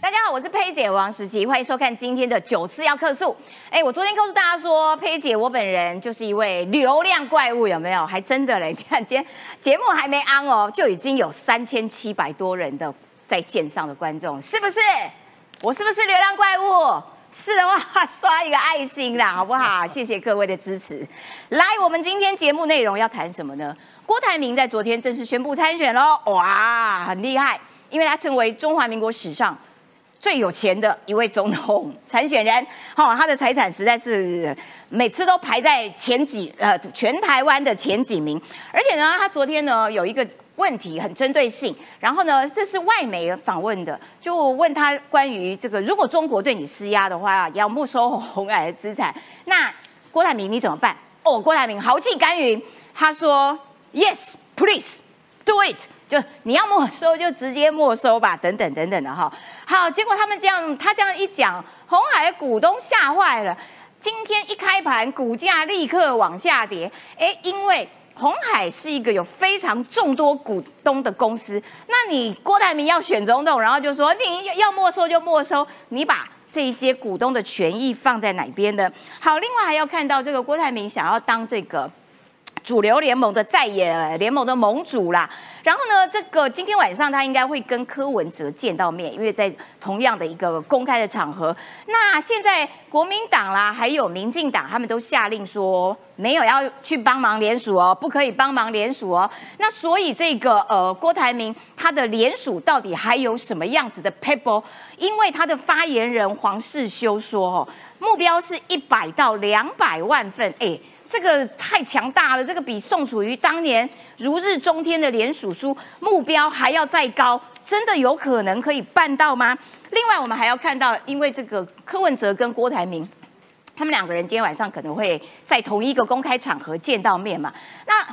大家好，我是佩姐王石琪，欢迎收看今天的九次要客诉。哎，我昨天告诉大家说，佩姐我本人就是一位流量怪物，有没有？还真的嘞！你看今天节目还没安哦，就已经有三千七百多人的在线上的观众，是不是？我是不是流量怪物？是的话，刷一个爱心啦，好不好？谢谢各位的支持。来，我们今天节目内容要谈什么呢？郭台铭在昨天正式宣布参选喽，哇，很厉害，因为他成为中华民国史上。最有钱的一位总统参选人，哈，他的财产实在是每次都排在前几，呃，全台湾的前几名。而且呢，他昨天呢有一个问题很针对性，然后呢，这是外媒访问的，就问他关于这个，如果中国对你施压的话，要没收红海的资产，那郭台铭你怎么办？哦，郭台铭豪气干云，他说：“Yes, please do it。”就你要没收就直接没收吧，等等等等的哈。好，结果他们这样，他这样一讲，红海的股东吓坏了。今天一开盘，股价立刻往下跌。哎，因为红海是一个有非常众多股东的公司，那你郭台铭要选总统，然后就说你要没收就没收，你把这些股东的权益放在哪边呢？好，另外还要看到这个郭台铭想要当这个。主流联盟的在野联盟的盟主啦，然后呢，这个今天晚上他应该会跟柯文哲见到面，因为在同样的一个公开的场合。那现在国民党啦，还有民进党，他们都下令说没有要去帮忙联署哦，不可以帮忙联署哦。那所以这个呃郭台铭他的联署到底还有什么样子的 paper？因为他的发言人黄世修说哦，目标是一百到两百万份，哎。这个太强大了，这个比宋楚瑜当年如日中天的联署书目标还要再高，真的有可能可以办到吗？另外，我们还要看到，因为这个柯文哲跟郭台铭，他们两个人今天晚上可能会在同一个公开场合见到面嘛？那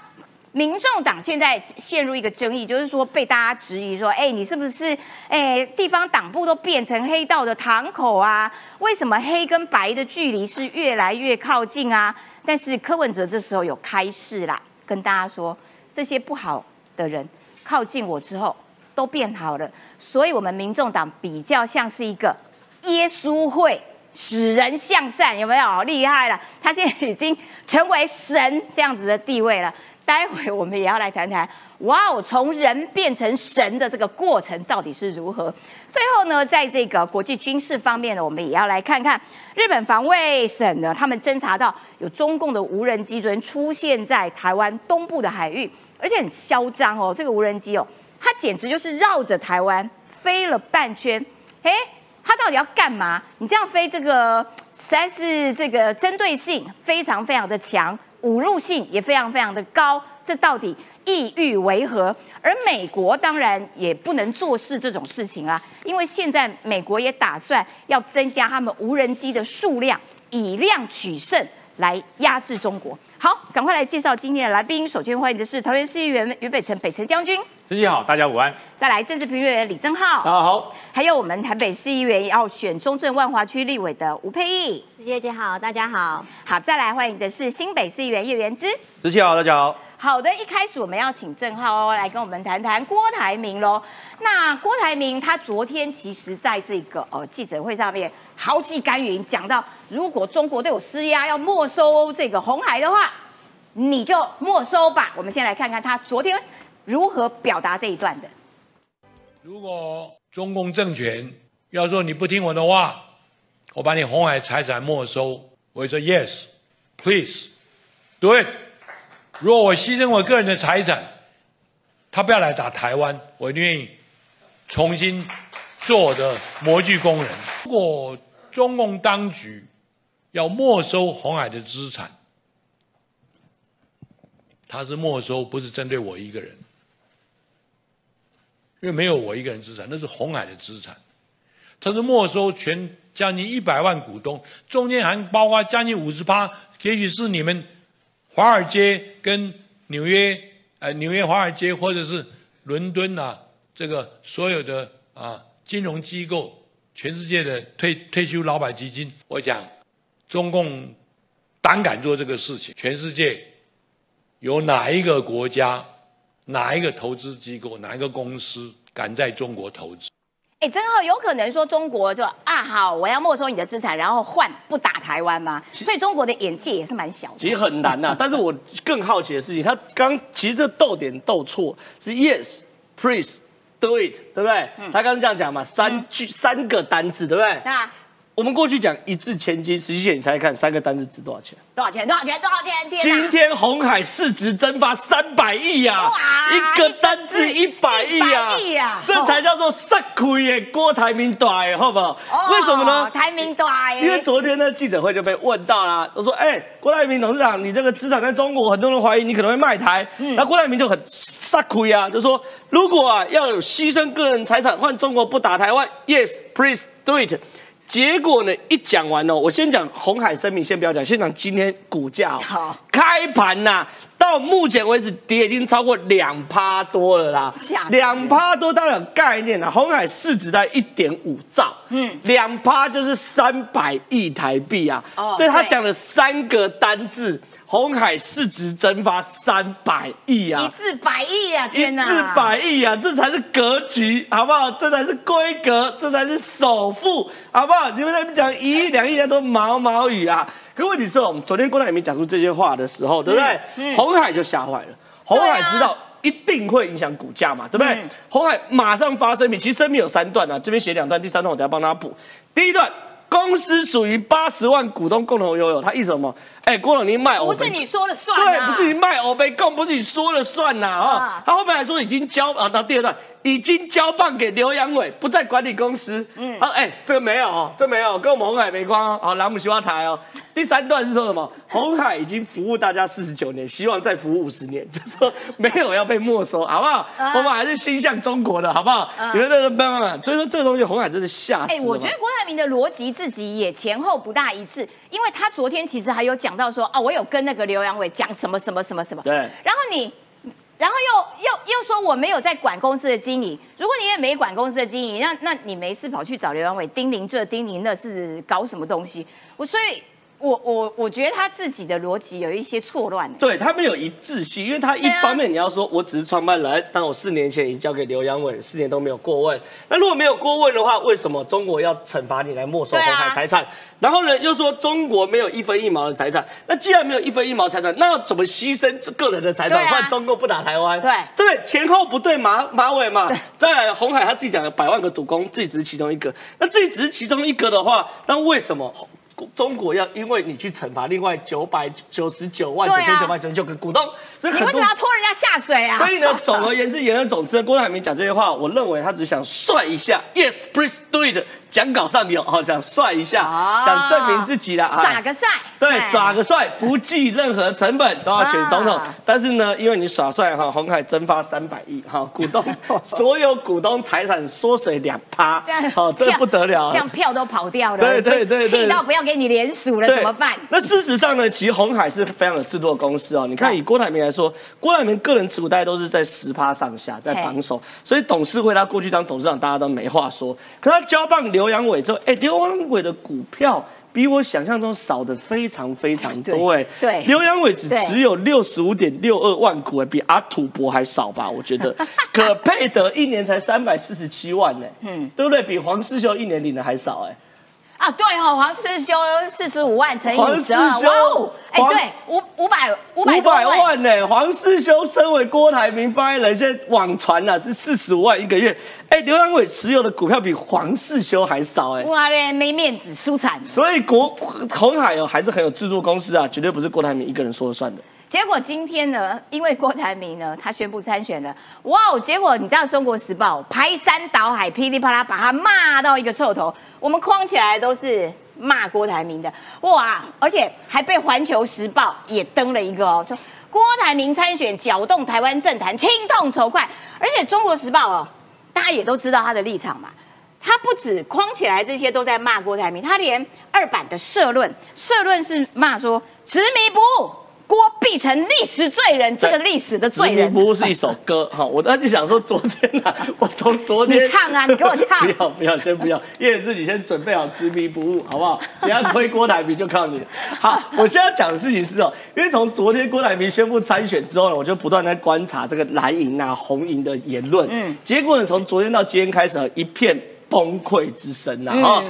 民众党现在陷入一个争议，就是说被大家质疑说，哎，你是不是哎地方党部都变成黑道的堂口啊？为什么黑跟白的距离是越来越靠近啊？但是柯文哲这时候有开示啦，跟大家说这些不好的人靠近我之后都变好了，所以我们民众党比较像是一个耶稣会使人向善，有没有厉害了？他现在已经成为神这样子的地位了。待会我们也要来谈谈，哇哦，从人变成神的这个过程到底是如何？最后呢，在这个国际军事方面呢，我们也要来看看日本防卫省呢，他们侦查到有中共的无人机昨天出现在台湾东部的海域，而且很嚣张哦，这个无人机哦，它简直就是绕着台湾飞了半圈，诶，它到底要干嘛？你这样飞，这个实在是这个针对性非常非常的强。侮辱性也非常非常的高，这到底意欲为何？而美国当然也不能坐视这种事情啊，因为现在美国也打算要增加他们无人机的数量，以量取胜来压制中国。好，赶快来介绍今天的来宾。首先欢迎的是桃园市议员于北辰，北辰将军。司机好，大家午安。再来政治评论员李正浩，大家好。还有我们台北市议员要选中正万华区立委的吴佩义，司机姐好，大家好。好，再来欢迎的是新北市议员叶元之，司机好，大家好。好的，一开始我们要请郑浩来跟我们谈谈郭台铭喽。那郭台铭他昨天其实在这个呃记者会上面豪气干云，讲到如果中国对我施压，要没收这个红海的话。你就没收吧。我们先来看看他昨天如何表达这一段的。如果中共政权要说你不听我的话，我把你红海财产没收，我会说 yes，please do it。如果我牺牲我个人的财产，他不要来打台湾，我愿意重新做我的模具工人。如果中共当局要没收红海的资产，他是没收，不是针对我一个人，因为没有我一个人资产，那是红海的资产。他是没收全将近一百万股东，中间还包括将近五十八，也许是你们华尔街跟纽约，呃，纽约华尔街或者是伦敦啊，这个所有的啊金融机构，全世界的退退休老板基金，我讲中共胆敢做这个事情，全世界。有哪一个国家、哪一个投资机构、哪一个公司敢在中国投资？哎，真浩有可能说中国就啊好，我要没收你的资产，然后换不打台湾吗？所以中国的眼界也是蛮小的。其实很难呐，但是我更好奇的事情，他刚其实这逗点逗错是 yes please do it，对不对？他刚刚这样讲嘛，三句三个单字，对不对？那我们过去讲一掷千金，实际上你猜猜看，三个单字值多少钱？多少钱？多少钱？多少钱？天今天红海市值蒸发三百亿呀，哇一个单字一百亿呀100亿呀，这才叫做杀亏耶！郭台铭短，好不好？哦为什么呢？台名大耶，因为昨天呢，记者会就被问到啦，都说：“哎、郭台铭董事长，你这个资产在中国，很多人怀疑你可能会卖台。嗯那郭台铭就很撒亏啊，就说：“如果啊要有牺牲个人财产换中国不打台湾，yes please do it。”结果呢，一讲完哦，我先讲红海声明，先不要讲，先讲今天股价、哦。好。开盘呐、到目前为止跌已经超过两趴多了啦。两趴多大家有概念啊？红海市值在一点五兆，嗯，两趴就是三百亿台币啊，哦所以他对。讲了三个单字，红海市值蒸发三百亿啊一，次百亿啊！一天哪，字百亿啊，这才是格局，好不好？这才是规格，这才是首富，好不好？你们在那边讲一亿、两亿，那都毛毛雨啊。可问题是，我们昨天郭台铭讲出这些话的时候，对不对？红海就吓坏了，红海知道。一定会影响股价嘛，对不对？嗯红海马上发声明，其实声明有三段啊，这边写两段，第三段我等下帮他补。第一段，公司属于八十万股东共同拥有，他意思什么？哎，郭总，您卖我不是你说了算对，啊，不是你卖欧贝贡，不是你说了算呐啊啊！他后面还说已经交啊，到第二段已经交棒给刘阳伟，不在管理公司。嗯，他说哎，这个没有哦，这没有，跟我们红海没关哦。好，兰姆西瓜台哦。第三段是说什么？红海已经服务大家四十九年，希望再服务五十年，就说没有要被没收，好不好？啊我们还是心向中国的，好不好？你们这个慢慢慢，所以说这个东西红海真是吓死哎、我觉得郭台铭的逻辑自己也前后不大一致，因为他昨天其实还有讲到说，啊，我有跟那个刘阳伟讲什么什么什么什么，对然后你，然后又又又说我没有在管公司的经营，如果你也没管公司的经营，那那你没事跑去找刘阳伟叮咛这叮咛那是搞什么东西？我所以。我我我觉得他自己的逻辑有一些错乱。对他没有一致性，因为他一方面你要说我只是创办人，但我四年前已经交给刘阳伟，四年都没有过问。那如果没有过问的话，为什么中国要惩罚你来没收红海财产？然后呢，又说中国没有一分一毛的财产。那既然没有一分一毛财产，那要怎么牺牲个人的财产换中国不打台湾？对对？前后不对马马尾嘛。再来，红海他自己讲了百万个赌工，自己只是其中一个。那自己只是其中一个的话，那为什么？中国要因为你去惩罚另外九百九十九万九千九百九十九个股东，所以你为什么要拖人家下水啊？所以呢，总而言之，言而总之，郭台铭讲这些话，我认为他只想帅一下，Yes, please do it。讲稿上有，好想帅一下，哦想证明自己啦，哎耍个帅，对，哎耍个帅，不计任何成本都要选总统。啊但是呢，因为你耍帅哈，红海蒸发三百亿哈，股东 所有股东财产缩水两趴好，这不得了。这样票都跑掉了，对对对对气到不要给你连署了，怎么办？那事实上呢，其实红海是非常有制度的公司哦。你看，以郭台铭来说，郭台铭个人持股大概都是在十趴上下，在防守，所以董事会他过去当董事长，大家都没话说。可他交棒刘阳伟之后，哎，刘阳伟的股票。比我想象中少的非常非常多哎，对对刘阳伟只对持有六十五点六二万股哎，比阿土伯还少吧？我觉得，可佩德一年才三百四十七万呢，嗯，对不对？比黄世修一年领的还少哎。啊，对哦，黄世修四十五万乘以十二，哇哦，哎，对，五五百五百五百多万，万呢、黄世修身为郭台铭发言人，现在网传啊、是四十五万一个月。哎、刘阳伟持有的股票比黄世修还少哎、哇嘞，没面子，输惨。所以国红海哦还是很有制度公司啊，绝对不是郭台铭一个人说了算的。结果今天呢，因为郭台铭呢，他宣布参选了，哇哦！结果你知道《中国时报》排山倒海、噼里啪啦把他骂到一个臭头，我们框起来都是骂郭台铭的，哇！而且还被《环球时报》也登了一个哦，说郭台铭参选搅动台湾政坛，清痛仇快。而且《中国时报》哦，大家也都知道他的立场嘛。他不止框起来这些都在骂郭台铭，他连二版的社论，社论是骂说执迷不悟，郭碧成历史罪人，这个历史的罪人。不悟是一首歌 哈，我当时想说昨天啊，我从昨天你唱啊你给我唱不要不要，先不要，叶自己先准备好执迷不悟，好不好？你要推郭台铭就靠你。好，我现在讲的事情是哦，因为从昨天郭台铭宣布参选之后呢，我就不断在观察这个蓝营啊、红营的言论，嗯，结果呢，从昨天到今天开始啊，一片。崩溃之声呐！哈，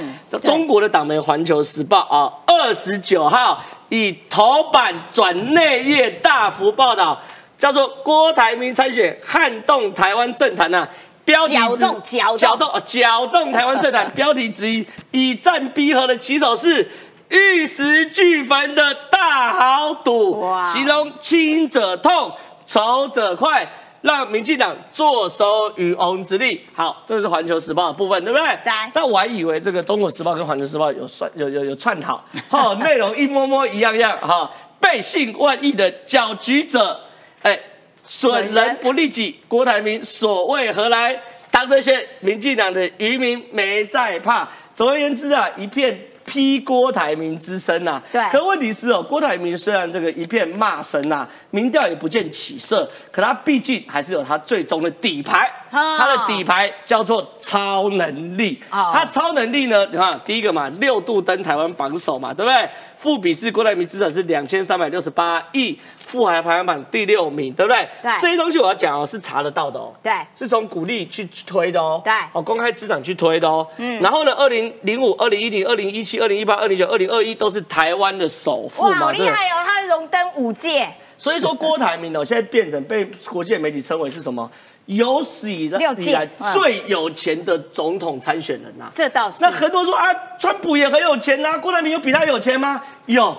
中国的党媒《环球时报》啊，二十九号以头版转内页大幅报道，叫做“郭台铭参选撼动台湾政坛”呐。标题搅动搅动搅动台湾政坛，标题之一以战逼和的起手是玉石俱焚的大豪赌，形容亲者痛，仇者快。让民进党坐收渔翁之利。好，这是环球时报的部分，对不对？对。但我还以为这个中国时报跟环球时报有串有有有串好，哈，内容一模模一样样，哈。背信万亿的搅局者，哎，损人不利己。郭台铭所谓何来？当这些民进党的渔民没在怕。总而言之啊，一片。批郭台铭之声呐，对。可问题是哦，郭台铭虽然这个一片骂声呐，民调也不见起色，可他毕竟还是有他最终的底牌，他的底牌叫做超能力。他超能力呢，你看第一个嘛，六度登台湾榜首嘛，对不对？富比士郭台铭资产是两千三百六十八亿，富海排行榜第六名，对不对？对。这些东西我要讲哦，是查得到的哦。对。是从鼓励去推的哦。对。哦，公开资产去推的哦。嗯。然后呢，二零零五、二零一零、二零一七、二零一八、二零九、二零二一都是台湾的首富嘛？好厉害哦，他荣登五届。所以说郭台铭哦，现在变成被国际媒体称为是什么？有史以来最有钱的总统参选人呐，这倒是。那很多人说啊，川普也很有钱呐，郭台铭有比他有钱吗？有，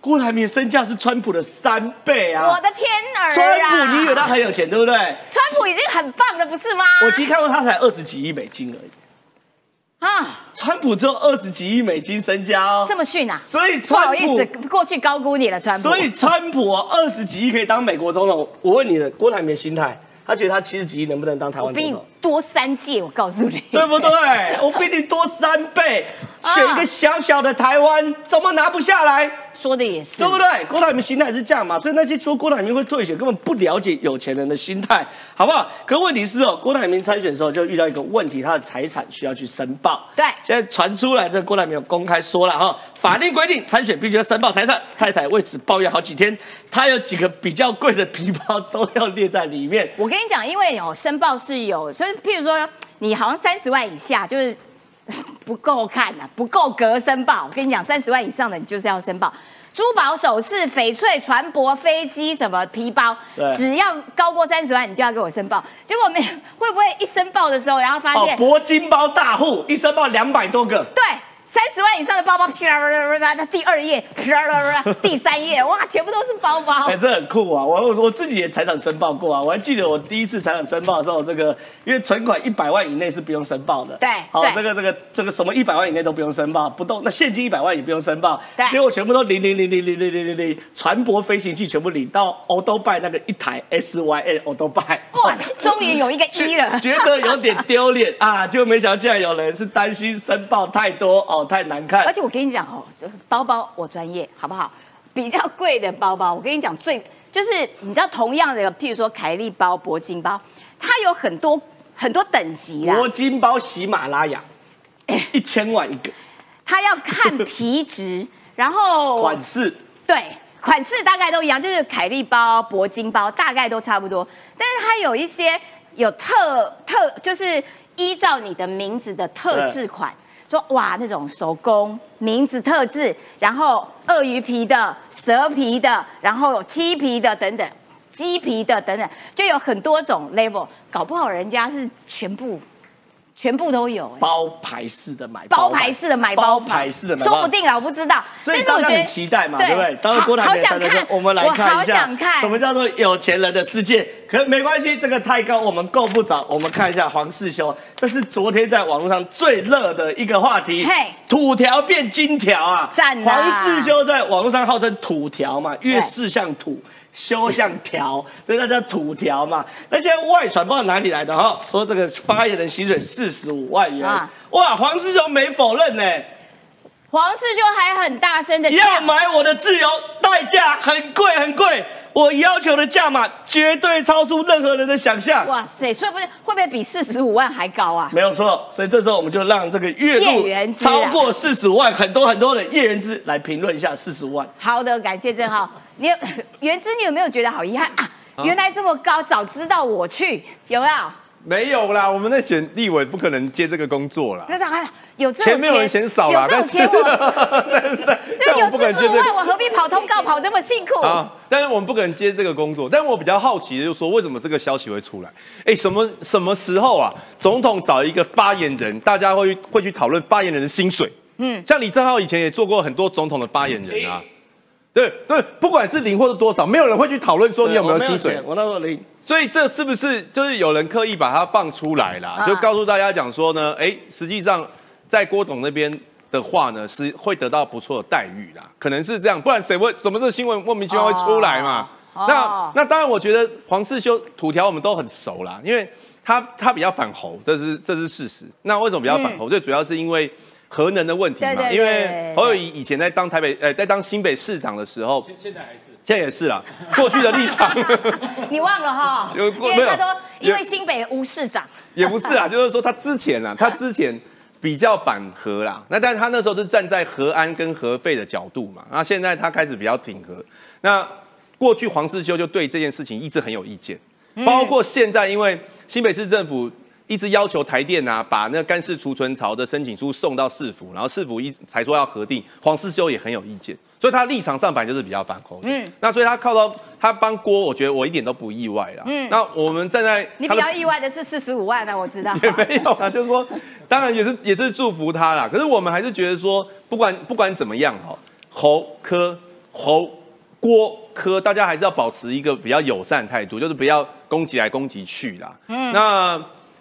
郭台铭身价是川普的三倍啊！我的天儿川普，你以为他很有钱，对不对？川普已经很棒了，不是吗？我其实看过他才二十几亿美金而已。啊，川普只有二十几亿美金身家哦，这么逊啊！所以川普过去高估你了，川普。所以川普二十几亿可以当美国总统，我问你的，郭台铭心态？他觉得他七十几亿能不能当台湾总统？多三届，我告诉你，对不对？我比你多三倍，选一个小小的台湾，怎么拿不下来？说的也是，对不对？郭台铭心态是这样嘛？所以那些说郭台铭会退选，根本不了解有钱人的心态，好不好？可问题是哦，郭台铭参选的时候就遇到一个问题，他的财产需要去申报。对，现在传出来，这郭台铭有公开说了哈，法令规定参选必须要申报财产。太太为此抱怨好几天，他有几个比较贵的皮包都要列在里面。我跟你讲，因为哦，申报是有，就是譬如说你好像三十万以下，就是。不够看呐，不够格申报。我跟你讲，三十万以上的你就是要申报，珠宝首饰、翡翠、船舶、飞机什么皮包，只要高过三十万，你就要给我申报。结果没会不会一申报的时候，然后发现铂金包大户一申报两百多个，对。三十万以上的包包，噼啦啦啦啦，那第二页，噼啦啦啦，第三页，哇，全部都是包包。哎，这很酷啊！我我自己也财产申报过啊，我还记得我第一次财产申报的时候，这个因为存款一百万以内是不用申报的。对，好，这个这个这个什么一百万以内都不用申报，不动那现金一百万也不用申报。对，结果全部都零零零零零零零零零，船舶飞行器全部领到欧都拜那个一台 S Y N 欧都拜。哇，终于有一个一了，觉得有点丢脸啊！结果没想到竟然有人是担心申报太多哦，太难看。而且我跟你讲哦，包包我专业，好不好？比较贵的包包，我跟你讲，最就是你知道，同样的，譬如说凯利包、铂金包，它有很多很多等级啦。铂金包喜马拉雅，一千万一个。它要看皮质，然后款式，对，款式大概都一样，就是凯利包、铂金包大概都差不多，但是它有一些有特特，就是依照你的名字的特制款。说哇，那种手工名字特制，然后鳄鱼皮的、蛇皮的，然后漆皮的等等，鸡皮的等等，就有很多种 level，搞不好人家是全部。全部都有，包牌式的买，包牌式的买，包牌式的买，说不定啊，我不知道。所以大家很期待嘛，对不对？当时郭台铭的时候，我们来看一下什么叫做有钱人的世界。可没关系，这个太高，我们够不着。我们看一下黄世修，这是昨天在网络上最热的一个话题。嘿，土条变金条啊！赞黄世修在网络上号称土条嘛，越是像土。修像条，所以那叫土条嘛。那现在外传不知道哪里来的哈，说这个发言人薪水四十五万元，哇，黄世雄没否认呢。黄世雄还很大声的要买我的自由，代价很贵很贵，我要求的价码绝对超出任何人的想象。哇塞，所以不是会不会比四十五万还高啊？没有错，所以这时候我们就让这个月入超过四十五万很多很多的叶元之来评论一下四十五万。好的，感谢郑浩。你 原之，你有没有觉得好遗憾啊？原来这么高，早知道我去有没有？没有啦，我们在选立委，不可能接这个工作啦。那啥，有这种钱没有人嫌少啦，有这种钱我，但是但那有但我不可能接这个四十五万，我何必跑通告跑这么辛苦？啊，但是我们不可能接这个工作。但我比较好奇的就是说，为什么这个消息会出来？哎，什么什么时候啊？总统找一个发言人，大家会会去讨论发言人的薪水。嗯，像李正浩以前也做过很多总统的发言人啊。对对，不管是零或是多少，没有人会去讨论说你有没有薪水钱。我那时候零，所以这是不是就是有人刻意把它放出来啦？啊就告诉大家讲说呢，哎，实际上在郭董那边的话呢，是会得到不错的待遇啦，可能是这样，不然谁会怎么这新闻莫名其妙会出来嘛？哦那那当然，我觉得黄世修土条我们都很熟啦，因为他他比较反侯，这是这是事实。那为什么比较反侯？最主要是因为核能的问题嘛，对对对因为侯友谊以前在当台北呃在当新北市长的时候，现在还是。现在也是啦，过去的立场。你忘了哈？有因为他都有因为新北吴市长，也不是啊，就是说他之前啊，他之前比较反核啦，那但是他那时候是站在核安跟核废的角度嘛，那现在他开始比较挺核。那过去黄世修就对这件事情一直很有意见，包括现在因为新北市政府。一直要求台电啊，把那个干式储存槽的申请书送到市府，然后市府一才说要核定，黄世修也很有意见，所以他立场上本来就是比较反侯。嗯，那所以他靠到他帮郭，我觉得我一点都不意外啦。嗯，那我们站在你比较意外的是四十五万呢，我知道。也没有啊，就是说，当然也是也是祝福他啦。可是我们还是觉得说，不管不管怎么样哈，侯科侯郭科，大家还是要保持一个比较友善态度，就是不要攻击来攻击去啦。嗯，那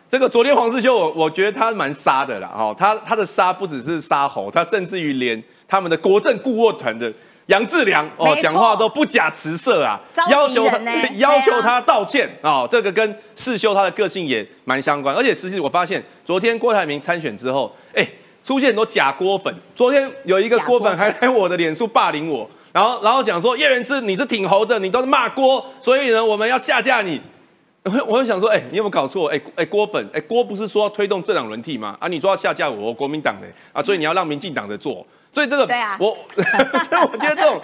这个昨天黄世修，我我觉得他蛮杀的啦，哈，他他的杀不只是杀侯，他甚至于连他们的国政顾问团的。杨志良哦讲话都不假辞色啊要求他要求他道歉哦，这个跟世修他的个性也蛮相关，而且实际我发现，昨天郭台铭参选之后，哎，出现很多假郭粉。昨天有一个郭粉还来我的脸书霸凌我，然后然后讲说叶元之你是挺猴的，你都是骂郭，所以呢我们要下架你。我 我就想说，哎、你有没有搞错？哎、哎、郭粉，哎、郭不是说要推动政党轮替吗？啊，你说要下架我国民党的啊，所以你要让民进党的做，所以这个对啊我 所以我觉得这种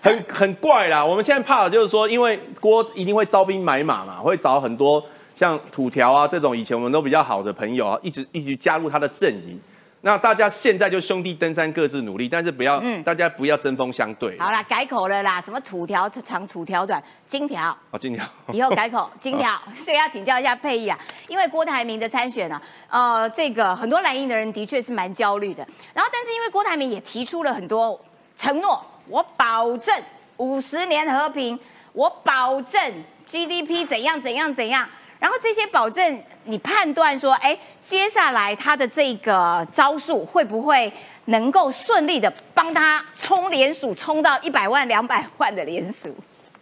很很怪啦。我们现在怕的就是说，因为郭一定会招兵买马嘛，会找很多像土条啊这种以前我们都比较好的朋友啊，一直一直加入他的阵营。那大家现在就兄弟登山各自努力，但是不要、嗯大家不要针锋相对。好啦，改口了啦，什么土条长、土条短、金条，好，今天以后改口 金条。所以要请教一下佩仪啊，因为郭台铭的参选呢、呃，这个很多蓝营的人的确是蛮焦虑的。然后，但是因为郭台铭也提出了很多承诺，我保证五十年和平，我保证 GDP 怎样怎样怎样。然后这些保证，你判断说，哎，接下来他的这个招数会不会能够顺利的帮他冲连署，冲到一百万、两百万的连署？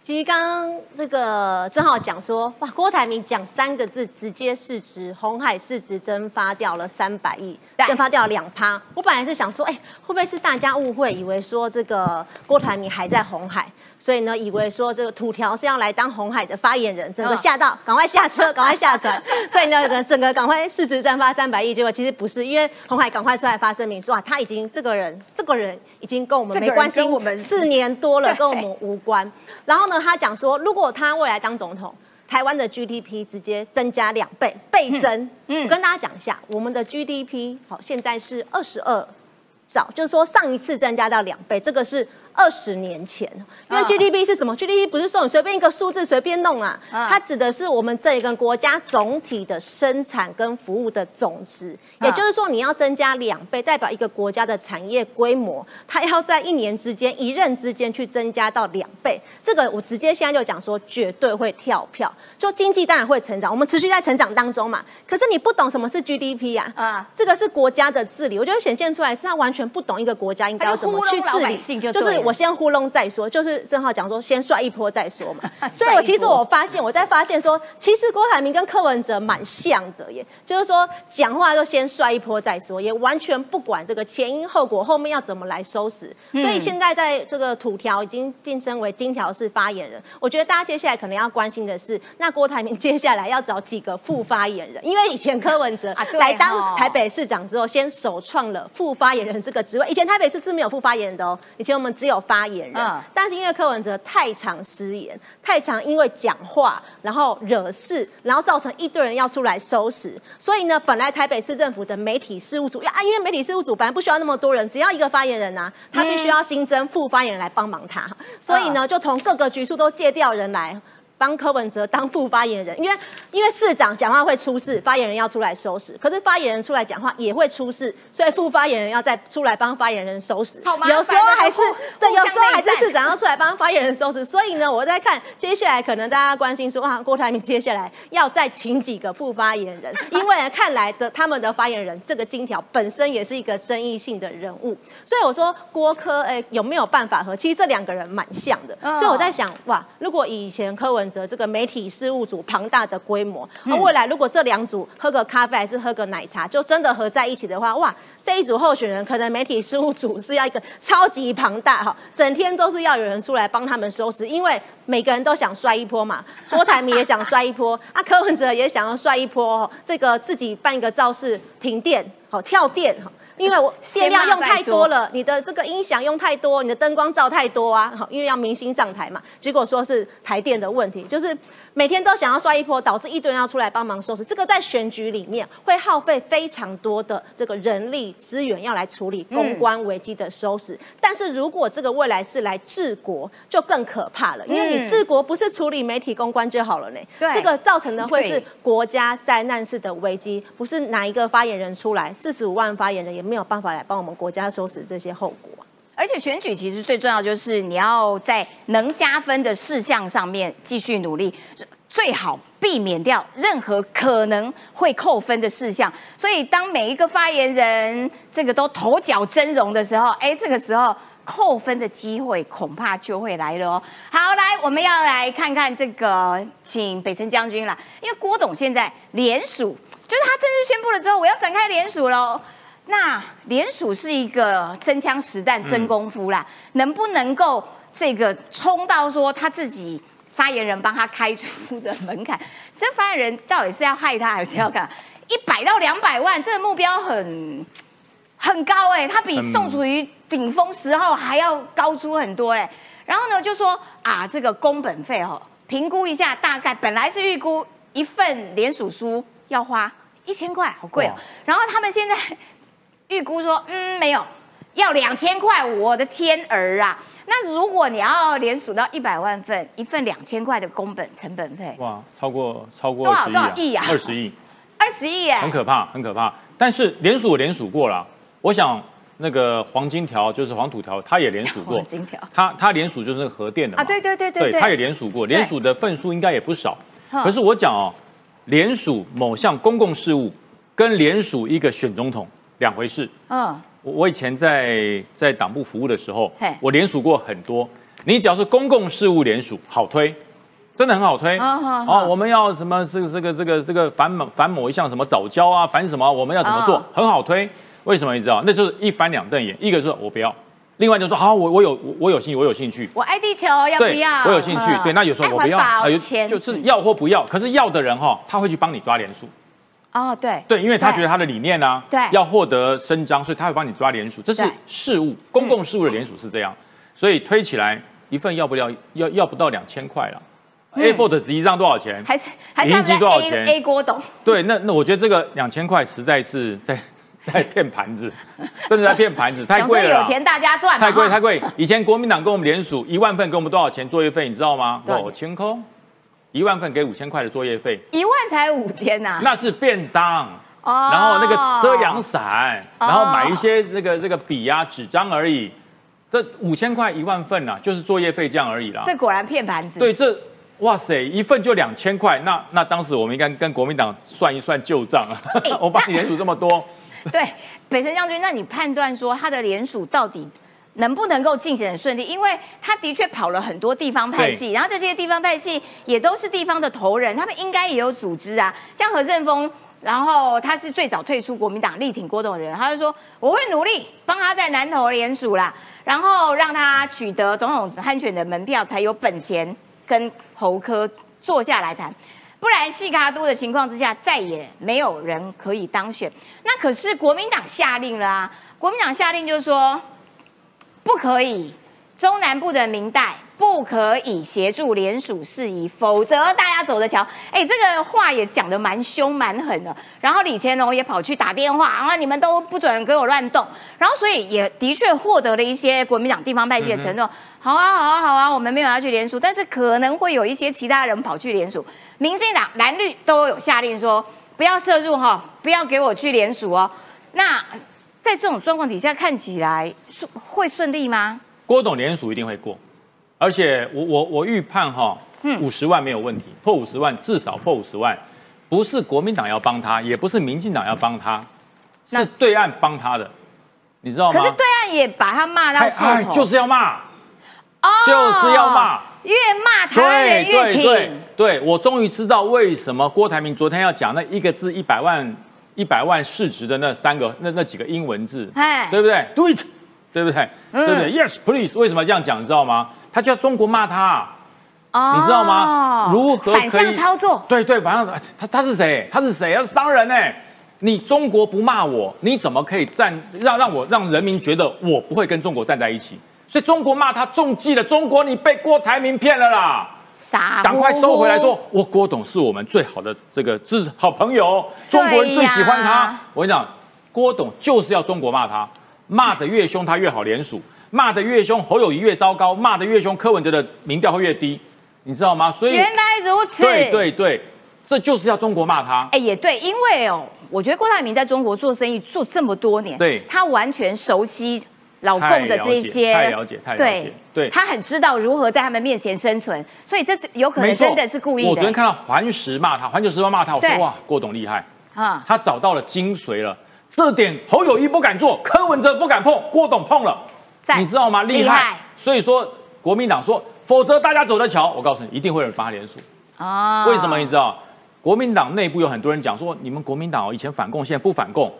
其实刚刚这个正好讲说，哇，郭台铭讲三个字，直接市值红海市值蒸发掉了三百亿，蒸发掉两趴。我本来是想说，哎、会不会是大家误会，以为说这个郭台铭还在红海，所以呢，以为说这个土条是要来当红海的发言人，整个嗯吓到，赶快下车，赶快下船。所以呢，整个赶快市值蒸发三百亿，结果其实不是，因为红海赶快出来发声明说，啊，他已经这个人，这个人已经跟我们没关系跟我们，四年多了，跟我们无关。然后呢，他讲说，如果他未来当总统，台湾的 GDP 直接增加两倍，倍增。嗯我跟大家讲一下，我们的 GDP 好，现在是二十二兆，就是说上一次增加到两倍，这个是二十年前。因为嗯 GDP 是什么？GDP 不是说你随便一个数字随便弄啊，嗯它指的是我们这一个国家总体的生产跟服务的总值。也就是说，你要增加两倍，代表一个国家的产业规模，它要在一年之间、一任之间去增加到两倍。这个我直接现在就讲说，绝对会跳票。就经济当然会成长，我们持续在成长当中嘛。可是你不懂什么是 GDP 啊？啊这个是国家的治理，我觉得显现出来是他完全不懂一个国家应该要怎么去治理。姓就是我先糊弄再说，就是正好讲说先帅一波再说嘛。所以我其实我发现，我在发现说，其实郭台铭跟柯文哲蛮像的耶，就是说讲话就先帅一波再说，也完全不管这个前因后果，后面要怎么来收拾。所以现在在这个土条已经变身为金条式发言人，我觉得大家接下来可能要关心的是，那郭台铭 接下来要找几个副发言人，因为以前柯文哲来哦当台北市长之后，先首创了副发言人这个职位，以前台北市是没有副发言人的哦，以前我们只有有发言人，嗯。但是因为柯文哲太常失言，太常因为讲话然后惹事，然后造成一堆人要出来收拾，所以呢，本来台北市政府的媒体事务组啊，因为媒体事务组本来不需要那么多人，只要一个发言人啊，他必须要新增副发言人来帮忙他，所以呢，就从各个局处都借调人来。帮柯文哲当副发言人，因为因为市长讲话会出事，发言人要出来收拾。可是发言人出来讲话也会出事，所以副发言人要再出来帮发言人收拾。好麻烦有时候还是对，有时候还是市长要出来帮发言人收拾。所以呢，我在看接下来可能大家关心说，啊，郭台铭接下来要再请几个副发言人，因为呢看来的他们的发言人这个金条本身也是一个争议性的人物，所以我说郭柯哎有没有办法和？其实这两个人蛮像的，嗯所以我在想哇，如果以前柯文哲这个媒体事务组庞大的规模，那未来如果这两组喝个咖啡还是喝个奶茶，就真的合在一起的话，哇，这一组候选人可能媒体事务组是要一个超级庞大哈，整天都是要有人出来帮他们收拾，因为每个人都想摔一波嘛，郭台铭也想摔一波，啊，柯文哲也想要摔一波，哦这个自己办一个造势停电，好跳电哈。因为我电量用太多了，你的这个音响用太多，你的灯光照太多啊，好，因为要明星上台嘛，结果说是台电的问题，就是每天都想要刷一波，导致一堆人要出来帮忙收拾。这个在选举里面会耗费非常多的这个人力资源要来处理公关危机的收拾。但是如果这个未来是来治国，就更可怕了，因为你嗯治国不是处理媒体公关就好了呢，对这个造成的会是对国家灾难式的危机，不是哪一个发言人出来，四十五万发言人也没有办法来帮我们国家收拾这些后果。而且选举其实最重要就是你要在能加分的事项上面继续努力，最好避免掉任何可能会扣分的事项。所以当每一个发言人这个都头角峥嵘的时候，哎，这个时候。扣分的机会恐怕就会来了哦。好，来，我们要来看看这个，请北辰将军啦，因为郭董现在联署，就是他正式宣布了之后，我要展开联署喽。那联署是一个真枪实弹、真功夫啦，能不能够这个冲到说他自己发言人帮他开出的门槛？这发言人到底是要害他还是要干嘛？一百到两百万，这个目标很很高哎、他比宋楚瑜顶峰时候还要高出很多哎、然后呢，就说啊，这个工本费哦，评估一下，大概本来是预估一份联署书要花一千块，好贵哦。然后他们现在预估说，嗯，没有，要两千块，我的天儿啊！那如果你要连数到一百万份，一份两千块的工本成本费，哇，超过超过多少多少亿啊？二十亿，二十亿耶，很可怕，很可怕。但是联署我联署过了，我想那个黄金条就是黄土条，他也联署过。黄，金条。他他联署就是那个核电的嘛。啊，对对对对对，他也联署过，联署的份数应该也不少。可是我讲哦，联署某项公共事务跟联署一个选总统两回事。嗯，我我以前在在党部服务的时候，我联署过很多。你只要是公共事务联署，好推，真的很好推。啊哦，我们要什么这个这个这个这个反某反某一项什么早教啊，反什么我们要怎么做啊，很好推。为什么你知道？那就是一翻两瞪眼，一个说我不要，另外就说好，我我有我我有兴趣，我有兴趣。我爱地球要不要？，我有兴趣。嗯对，那有时候我不要，有钱就是要或不要。可是要的人哈，他会去帮你抓联署。哦，对。对，因为他觉得他的理念呢、对。要获得伸张，所以他会帮你抓联署，这是事务，公共事务的联署是这样，所以推起来一份要不了，要要不到两千块了。A4 的纸一张多少钱？还是还是他们银级多少在 A 钱 A 郭董，对，那那我觉得这个两千块实在是在 在骗盘子，真的在骗盘子，太贵了。有钱大家赚，太贵太贵！以前国民党跟我们联署一万份给我们多少钱做一份，你知道吗？多少钱？我千空，一万份给五千块的作业费，一万才五千呐，那是便当。哦然后那个遮阳伞，哦然后买一些那个这个笔啊、纸张而已。这五千块一万份啊，就是作业费这样而已啦。这果然骗盘子，对，这哇塞，一份就两千块，那那当时我们应该跟国民党算一算旧账啊。我帮你联署这么多，对，北辰将军，那你判断说他的联署到底能不能够进行很顺利？因为他的确跑了很多地方派系，然后这些地方派系也都是地方的头人，他们应该也有组织啊。像何振峰，然后他是最早退出国民党力挺郭董的人，他就说我会努力帮他在南投联署啦，然后让他取得总统参选的门票，才有本钱跟侯科坐下来谈。不然细卡都的情况之下，再也没有人可以当选。那可是国民党下令了啊！国民党下令就是说，不可以中南部的明代不可以协助联署事宜，否则大家走着瞧。哎，这个话也讲得蛮凶蛮狠的。然后李乾龙也跑去打电话，啊，你们都不准给我乱动。然后所以也的确获得了一些国民党地方派系的承诺。好啊，好啊，好啊，我们没有要去联署，但是可能会有一些其他人跑去联署。民进党蓝绿都有下令说不要涉入哈，不要给我去联署哦。那在这种状况底下，看起来顺会顺利吗？郭董联署一定会过，而且我我我预判哈，五十万没有问题，破五十万至少破五十万，不是国民党要帮他，也不是民进党要帮他，是对岸帮他的，你知道吗？可是对岸也把他骂到臭头，就是要骂，哦，就是要骂，越骂台湾人越挺。对，我终于知道为什么郭台铭昨天要讲那一个字一百万一百万市值的那三个那那几个英文字，对不对？Do it。对不对？对不对？Yes, please。为什么这样讲？你知道吗？他就要中国骂他，你知道吗？如何反向操作？对对，反向他他是谁？他是谁？他是商人呢？你中国不骂我，你怎么可以站让让我让人民觉得我不会跟中国站在一起？所以中国骂他中计了。中国，你被郭台铭骗了啦！傻，赶快收回来，说我郭董是我们最好的这个是好朋友，中国人最喜欢他。我跟你讲，郭董就是要中国骂他。骂得越凶，他越好联署；骂得越凶，侯友谊越糟糕；骂得越凶，柯文哲的民调会越低，你知道吗？所以原来如此，对对对，这就是要中国骂他。哎，也对，因为哦，我觉得郭台铭在中国做生意做这么多年，对，他完全熟悉老共的这些，太了解，太了解，对，他很知道如何在他们面前生存，所以这是有可能真的是故意的。我昨天看到环时骂他，环球时报骂他，我说哇，郭董厉害啊，他找到了精髓了。这点侯友谊不敢做，柯文哲不敢碰，郭董碰了，你知道吗？厉害。所以说国民党说，否则大家走着瞧。我告诉你，一定会有人帮他联署。啊？为什么？你知道？国民党内部有很多人讲说，你们国民党哦，以前反共，现在不反共。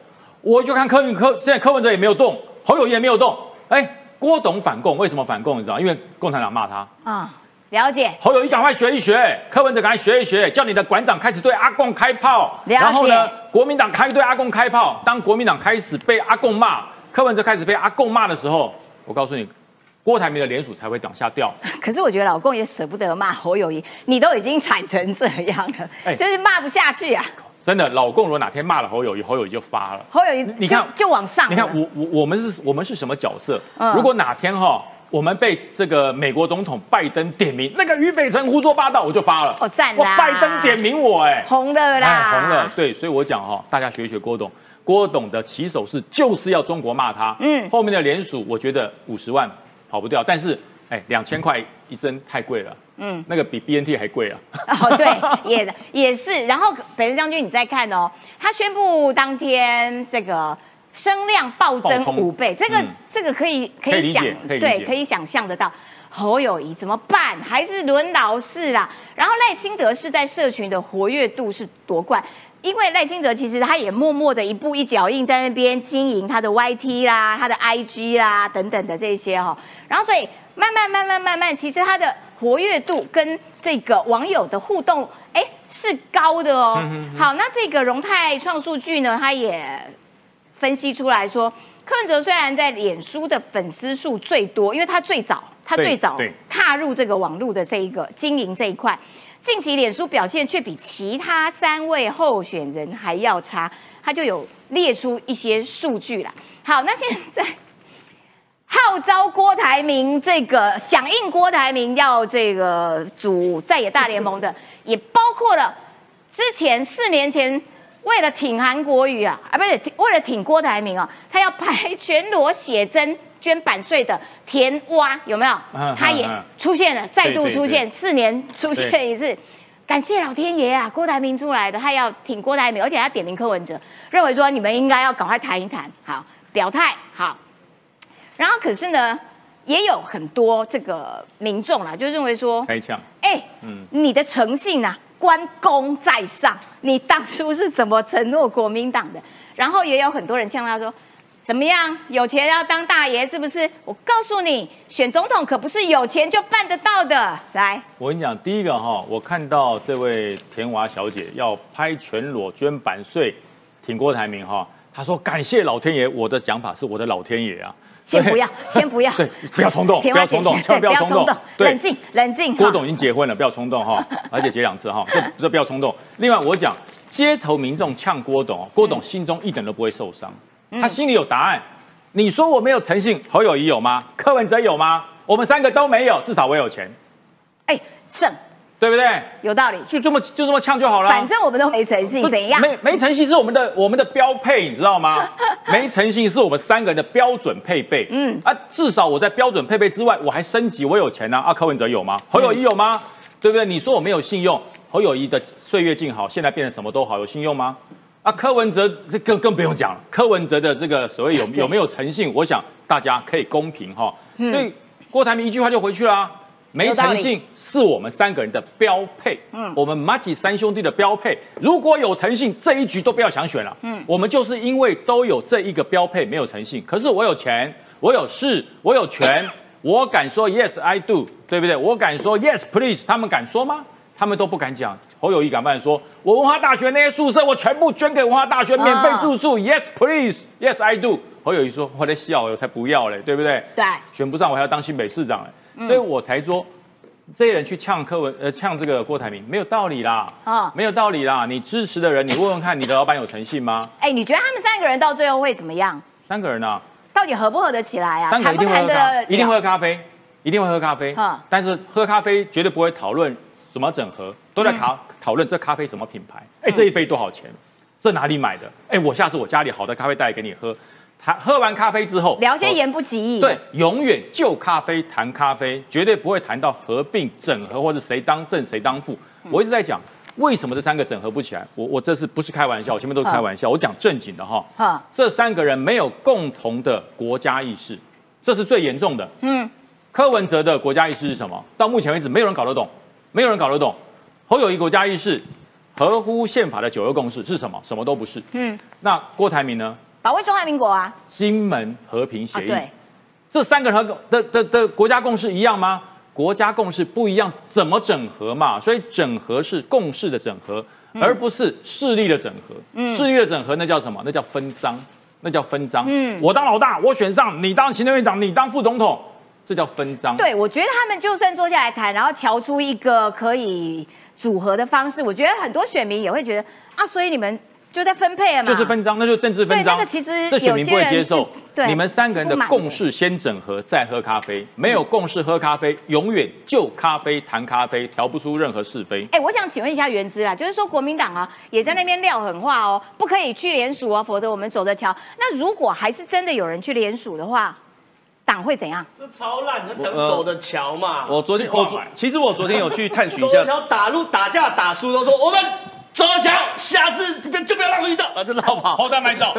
我就看柯文柯，现在柯文哲也没有动，侯友谊也没有动。哎，郭董反共，为什么反共？你知道？因为共产党骂他。啊。了解，侯友谊赶快学一学，柯文哲赶快学一学，叫你的馆长开始对阿贡开炮。然后呢，国民党开对阿贡开炮。当国民党开始被阿贡骂，柯文哲开始被阿贡骂的时候，我告诉你，郭台铭的联署才会往下掉。可是我觉得老公也舍不得骂侯友谊，你都已经惨成这样了，就是骂不下去啊。真的，老共如果哪天骂了侯友谊，侯友谊就发了。侯友谊，你看就往上。你看我我我们是我们是什么角色？如果哪天哈。我们被这个美国总统拜登点名，那个俞北辰胡说八道，我就发了。哦，赞啦！拜登点名我，哎，红的啦，红了。对，所以我讲哈，大家学一学郭董，郭董的起手式就是要中国骂他。嗯，后面的联署，我觉得五十万跑不掉，但是哎，两千块一针太贵了。嗯，那个比 BNT 还贵啊。哦，对，也也是。然后北辰将军，你再看哦，他宣布当天这个。声量暴增五倍，这个这个可以可以想对，可以想象得到。侯友谊怎么办？还是轮劳是啦。然后赖清德是在社群的活跃度是夺冠，因为赖清德其实他也默默的一步一脚印在那边经营他的 YT 啦、他的 IG 啦等等的这些哈。然后所以慢慢慢慢慢慢，其实他的活跃度跟这个网友的互动，哎是高的哦。好，那这个荣泰创数据呢，他也。分析出来说，柯文哲虽然在脸书的粉丝数最多，因为他最早，他最早踏入这个网络的这一个经营这一块，近期脸书表现却比其他三位候选人还要差，他就有列出一些数据啦。好，那现在号召郭台铭这个响应郭台铭要这个组在野大联盟的，也包括了之前四年前。为了挺韩国瑜啊，啊不是为了挺郭台铭啊，他要拍全裸写真捐版税的田蛙有没有？他也出现了，再度出现，四年出现一次，感谢老天爷啊！郭台铭出来的，他要挺郭台铭，而且他点名柯文哲，认为说你们应该要赶快谈一谈，好表态好。然后可是呢，也有很多这个民众啦，就认为说开枪，哎，嗯，你的诚信呐。关公在上，你当初是怎么承诺国民党的？然后也有很多人呛他说：“怎么样，有钱要当大爷是不是？”我告诉你，选总统可不是有钱就办得到的。来，我跟你讲，第一个哈，我看到这位田娃小姐要拍全裸捐版税，挺郭台铭哈。他说感谢老天爷，我的讲法是我的老天爷啊。先不要，先不要，对，不要冲动，不要冲动，不要冲动，冷静，冷静。郭董已经结婚了，不要冲动哈，而且结两次哈，这这不要冲动。另外，我讲街头民众呛郭董，郭董心中一点都不会受伤，他心里有答案。你说我没有诚信，侯友谊有吗？柯文哲有吗？我们三个都没有，至少我有钱。哎，胜。对不对？有道理，就这么就这么呛就好了。反正我们都没诚信，怎样？没没诚信是我们的我们的标配，你知道吗？没诚信是我们三个人的标准配备。嗯啊，至少我在标准配备之外，我还升级，我有钱呢。啊，柯文哲有吗？侯友谊有吗？对不对？你说我没有信用，侯友谊的岁月静好，现在变成什么都好，有信用吗？啊，柯文哲这更更不用讲了。柯文哲的这个所谓有有没有诚信，我想大家可以公平哈。所以郭台铭一句话就回去了。没诚信是我们三个人的标配，嗯，我们马吉三兄弟的标配。如果有诚信，这一局都不要想选了，嗯，我们就是因为都有这一个标配，没有诚信。可是我有钱，我有势，我有权，我敢说 yes I do，对不对？我敢说 yes please，他们敢说吗？他们都不敢讲。侯友谊敢不敢说？我文化大学那些宿舍，我全部捐给文化大学，免费住宿，yes please，yes I do。侯友谊说我在笑，我才不要嘞，对不对？对，选不上我还要当新北市长嘞。所以我才说，这些人去呛柯文，呃，呛这个郭台铭，没有道理啦，啊，没有道理啦。你支持的人，你问问看，你的老板有诚信吗？哎，你觉得他们三个人到最后会怎么样？三个人啊？到底合不合得起来啊？谈不谈的？一定会喝咖啡，一定会喝咖啡。啊，但是喝咖啡绝对不会讨论怎么整合，都在讨讨论这咖啡什么品牌？哎，这一杯多少钱？这哪里买的？哎，我下次我家里好的咖啡带给你喝。谈喝完咖啡之后，聊些言不及义。对，永远就咖啡谈咖啡，绝对不会谈到合并、整合或者谁当正谁当副。我一直在讲，为什么这三个整合不起来？我我这是不是开玩笑？我前面都是开玩笑，我讲正经的哈。这三个人没有共同的国家意识，这是最严重的。嗯，柯文哲的国家意识是什么？到目前为止，没有人搞得懂，没有人搞得懂。侯友谊国家意识合乎宪法的九二共识是什么？什么都不是。嗯，那郭台铭呢？保卫中华民国啊！金门和平协议，对，这三个人的的的国家共识一样吗？国家共识不一样，怎么整合嘛？所以整合是共识的整合，而不是势力的整合。嗯，势力的整合那叫什么？那叫分赃，那叫分赃。嗯，我当老大，我选上，你当行政院长，你当副总统，这叫分赃。对，我觉得他们就算坐下来谈，然后瞧出一个可以组合的方式，我觉得很多选民也会觉得啊，所以你们。就在分配啊嘛，就是分赃，那就政治分赃。那个其实这选民不会接受。对你们三个人的共识先整合，再喝咖啡。没有共识喝咖啡，永远就咖啡谈咖啡，调不出任何是非。哎，我想请问一下原之啊，就是说国民党啊也在那边撂狠话哦，不可以去联署啊，否则我们走着瞧。那如果还是真的有人去联署的话，党会怎样？这超烂，讲走的桥嘛。我昨天我昨其实我昨天有去探寻一下，桥打路打架打输都说我们。走强，下次就不要让我遇到啊！这绕跑，后单买走。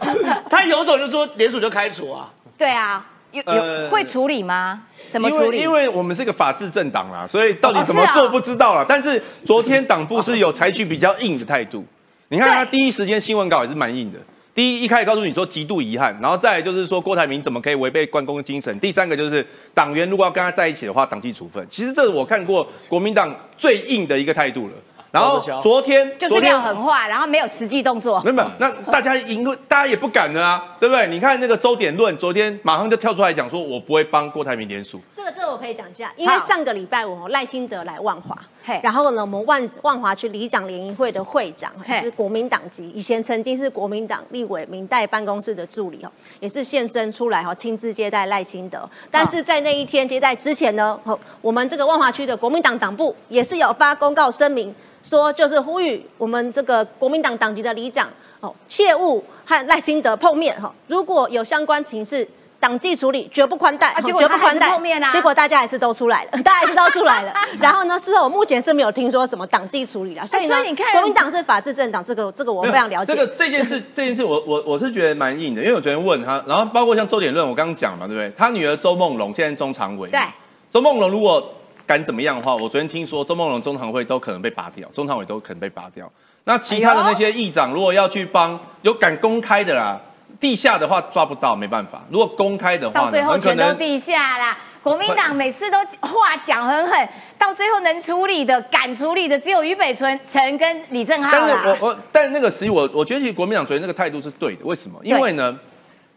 他有种就说连署就开除啊。对啊，有有会处理吗？怎么处理？因为我们是一个法治政党啦，所以到底怎么做不知道了。但是昨天党部是有采取比较硬的态度。你看他第一时间新闻稿也是蛮硬的。第一，一开始告诉你说极度遗憾，然后再就是说郭台铭怎么可以违背关公精神？第三个就是党员如果要跟他在一起的话，党纪处分。其实这是我看过国民党最硬的一个态度了。然后昨天就是撂狠话，然后没有实际动作。没有，那大家赢，大家也不敢了啊，对不对？你看那个周点论，昨天马上就跳出来讲说，我不会帮郭台铭联署。这个，这个我可以讲一下，因为上个礼拜我赖清德来万华，然后呢，我们万万华区里长联谊会的会长是国民党籍，以前曾经是国民党立委明代办公室的助理哦，也是现身出来哈，亲自接待赖清德。但是在那一天接待之前呢，我们这个万华区的国民党党部也是有发公告声明。说就是呼吁我们这个国民党党籍的里长哦，切勿和赖清德碰面哈。如果有相关情势，党纪处理绝不宽待，绝不宽待。结果大家还是都出来了，大家还是都出来了。然后呢，事后目前是没有听说什么党纪处理了。所以你看，国民党是法治政党，这个这个我非常了解。这个这件事 这件事，我我我是觉得蛮硬的，因为我昨天问他，然后包括像周点论，我刚刚讲嘛，对不对？他女儿周梦龙现在中常委，对，周梦龙如果。敢怎么样的话，我昨天听说周梦龙中常会都可能被拔掉，中常委都可能被拔掉。那其他的那些议长，如果要去帮，有敢公开的啦，地下的话抓不到，没办法。如果公开的话，到最后全都地下啦。国民党每次都话讲很狠，到最后能处理的、敢处理的，只有俞北辰跟李正浩但是我我，但那个实际我我觉得其实国民党昨天那个态度是对的，为什么？因为呢，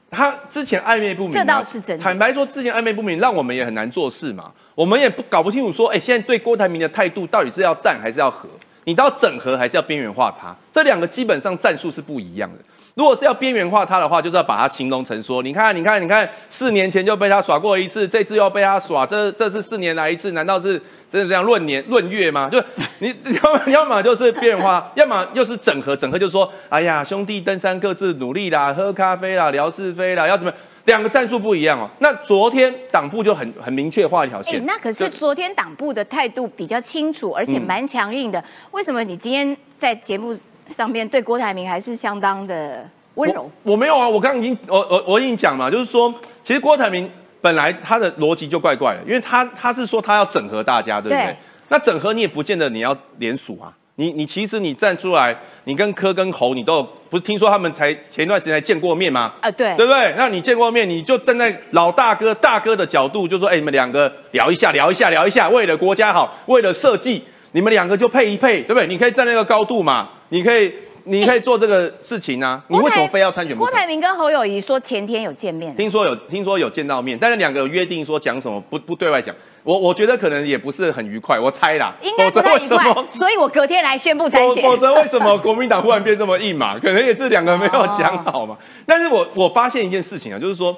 他之前暧昧不明，这倒是真的。坦白说，之前暧昧不明，让我们也很难做事嘛。我们也不搞不清楚说，哎，现在对郭台铭的态度到底是要战还是要和？你到整合还是要边缘化他？这两个基本上战术是不一样的。如果是要边缘化他的话，就是要把他形容成说，你看，你看，你看，四年前就被他耍过一次，这次又被他耍，这这是四年来一次，难道是真的这样论年论月吗？就你要要么就是边缘化，要么又是整合，整合就是说，哎呀，兄弟登山各自努力啦，喝咖啡啦，聊是非啦，要怎么？两个战术不一样哦。那昨天党部就很很明确画一条线。那可是昨天党部的态度比较清楚，而且蛮强硬的。为什么你今天在节目？上面对郭台铭还是相当的温柔。我没有啊，我刚刚已经我我我已经讲嘛，就是说，其实郭台铭本来他的逻辑就怪怪的，因为他他是说他要整合大家，对不对？那整合你也不见得你要联署啊，你你其实你站出来，你跟柯跟侯，你都有不是听说他们才前一段时间才见过面吗？啊，对，对不对？那你见过面，你就站在老大哥大哥的角度，就说，哎，你们两个聊一下，聊一下，聊一下，为了国家好，为了设计，你们两个就配一配，对不对？你可以站那个高度嘛。你可以，你可以做这个事情啊！你为什么非要参选？郭台铭跟侯友谊说前天有见面，听说有，听说有见到面，但是两个约定说讲什么不不对外讲。我我觉得可能也不是很愉快，我猜啦。应该不太愉快，所以我隔天来宣布参选。否则为什么国民党忽然变这么硬嘛？可能也是两个没有讲好嘛。但是我我发现一件事情啊，就是说，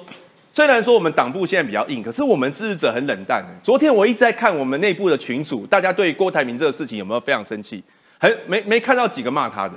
虽然说我们党部现在比较硬，可是我们支持者很冷淡。昨天我一直在看我们内部的群组，大家对郭台铭这个事情有没有非常生气？很没没看到几个骂他的，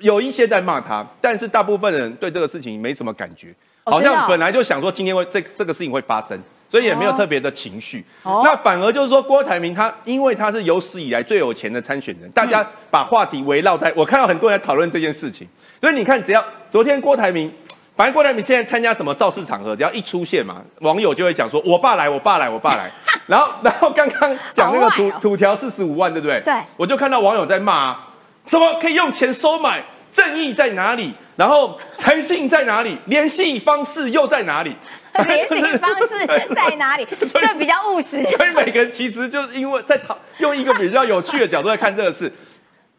有一些在骂他，但是大部分人对这个事情没什么感觉，好像本来就想说今天会这这个事情会发生，所以也没有特别的情绪。那反而就是说郭台铭他因为他是有史以来最有钱的参选人，大家把话题围绕在我看到很多人在讨论这件事情，所以你看只要昨天郭台铭。反正郭台铭现在参加什么造势场合，只要一出现嘛，网友就会讲说：“我爸来，我爸来，我爸来。”然后，然后刚刚讲那个土土 条四十五万，对不对？对。我就看到网友在骂：“什么可以用钱收买？正义在哪里？然后诚信在哪里？联系方式又在哪里？联系方式在哪里？这比较务实。所以每个人其实就是因为在讨用一个比较有趣的角度在看这个事。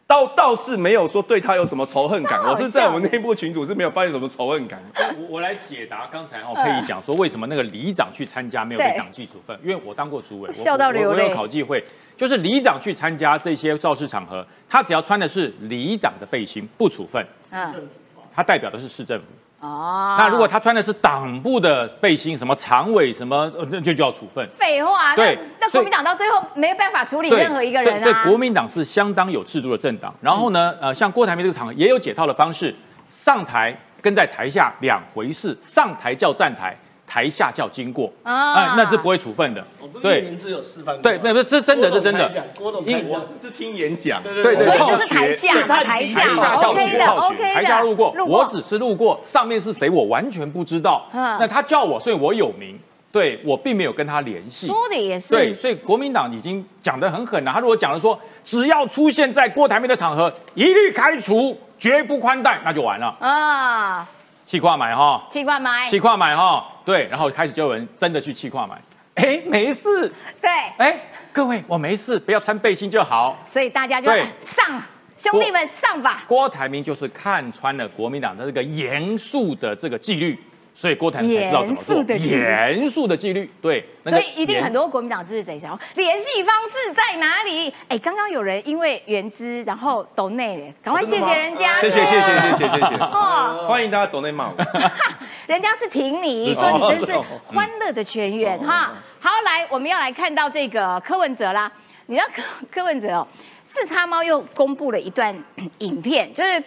倒倒是没有说对他有什么仇恨感，我是在我们内部群组是没有发现什么仇恨感。我我来解答刚才哦佩仪讲说为什么那个里长去参加没有被党纪处分，因为我当过主委，笑到流泪。我有考纪会，就是里长去参加这些造势场合，他只要穿的是里长的背心，不处分。嗯，他代表的是市政府。哦，那如果他穿的是党部的背心，什么常委什么，那就就要处分。废话，对，那国民党到最后没有办法处理任何一个人啊。所以国民党是相当有制度的政党。然后呢，呃，像郭台铭这个场合也有解套的方式，上台跟在台下两回事，上台叫站台。台下叫经过啊，那是不会处分的。对，名字有示范。对，那不这真的，这真的。郭董我只是听演讲。对对对，所以就是台下，台下，OK 的，OK 的。台下路过，我只是路过，上面是谁我完全不知道。那他叫我，所以我有名。对我并没有跟他联系。说的也是。对，所以国民党已经讲得很狠了。他如果讲了说，只要出现在郭台铭的场合，一律开除，绝不宽待，那就完了。啊。气挂买哈，气挂买，气挂买哈，对，然后开始就有人真的去气跨买，哎，没事，对，哎，各位我没事，不要穿背心就好，所以大家就上，兄弟们上吧。郭台铭就是看穿了国民党的这个严肃的这个纪律。所以郭台铭才知道怎么做严肃的纪律，对，所以一定很多国民党支持者想联系方式在哪里？哎，刚刚有人因为原知然后抖内，赶快谢谢人家，谢谢谢谢谢谢谢谢，哦，欢迎大家抖内骂我，人家是挺你，说你真是欢乐的全员哈。好，来我们要来看到这个柯文哲啦，你知道柯柯文哲哦，四叉猫又公布了一段 影片，就是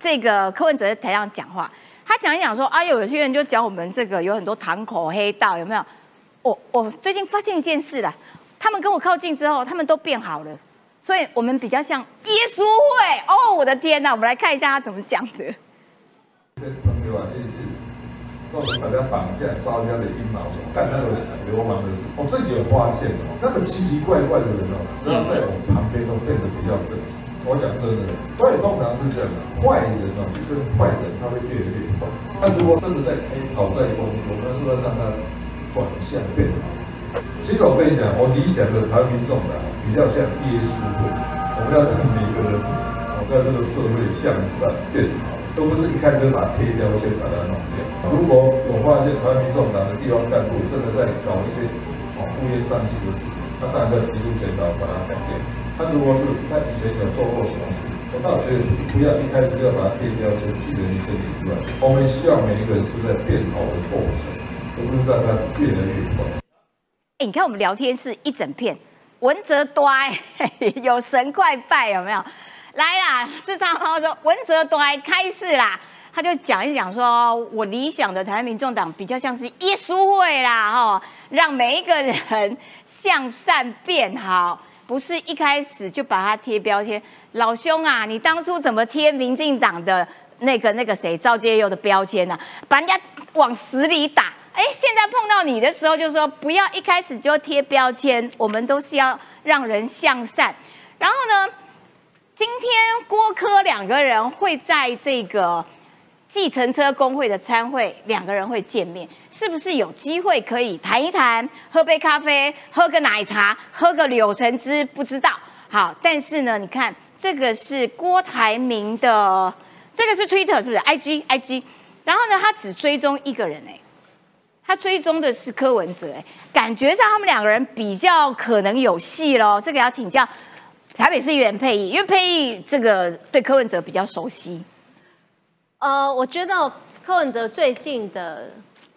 这个柯文哲在台上讲话。他讲一讲说，啊，有些人就讲我们这个有很多堂口黑道，有没有？我我最近发现一件事了，他们跟我靠近之后，他们都变好了，所以我们比较像耶稣会。哦，我的天哪！我们来看一下他怎么讲的。朋友啊，就是造成大家绑架、烧家的阴谋，干那个流氓的事，我这里有发现哦，那个奇奇怪怪的人哦，只要在我们旁边都变得比较正常。我讲真的，所以通常是这样的，坏人哦，就跟坏人他会越来越坏。那如果真的在讨债公司，我们是不是让他转向变好？其实我跟你讲，我理想的台民众党比较像耶稣会，我们要让每个人，我在这个社会向善变好，都不是一开始就把贴标签把它弄掉。如果我发现台民众党的地方干部真的在搞一些哦乌烟瘴气的事，他当然要提出检讨，把它改变。他如果是他以前有做过什么事，我倒觉得不要一开始就要把它贴标签，拒人于身体之外。我们希望每一个人是在变好的过程，而不是让他越来越快。你看我们聊天室一整片，文哲端有神快拜有没有？来啦，市长他说文哲端开始啦，他就讲一讲说，我理想的台湾民众党比较像是耶稣会啦，哈，让每一个人向善变好，不是一开始就把他贴标签。老兄啊，你当初怎么贴民进党的那个那个谁赵介佑的标签呢？把人家往死里打。哎，现在碰到你的时候，就说不要一开始就贴标签，我们都是要让人向善。然后呢，今天郭科两个人会在这个计程车工会的参会，两个人会见面，是不是有机会可以谈一谈，喝杯咖啡，喝个奶茶，喝个柳橙汁？不知道。好，但是呢，你看这个是郭台铭的，这个是 Twitter 是不是？IG，IG。然后呢，他只追踪一个人哎。他追踪的是柯文哲，哎，感觉上他们两个人比较可能有戏喽。这个要请教台北市议员佩义，因为佩义这个对柯文哲比较熟悉。呃，我觉得柯文哲最近的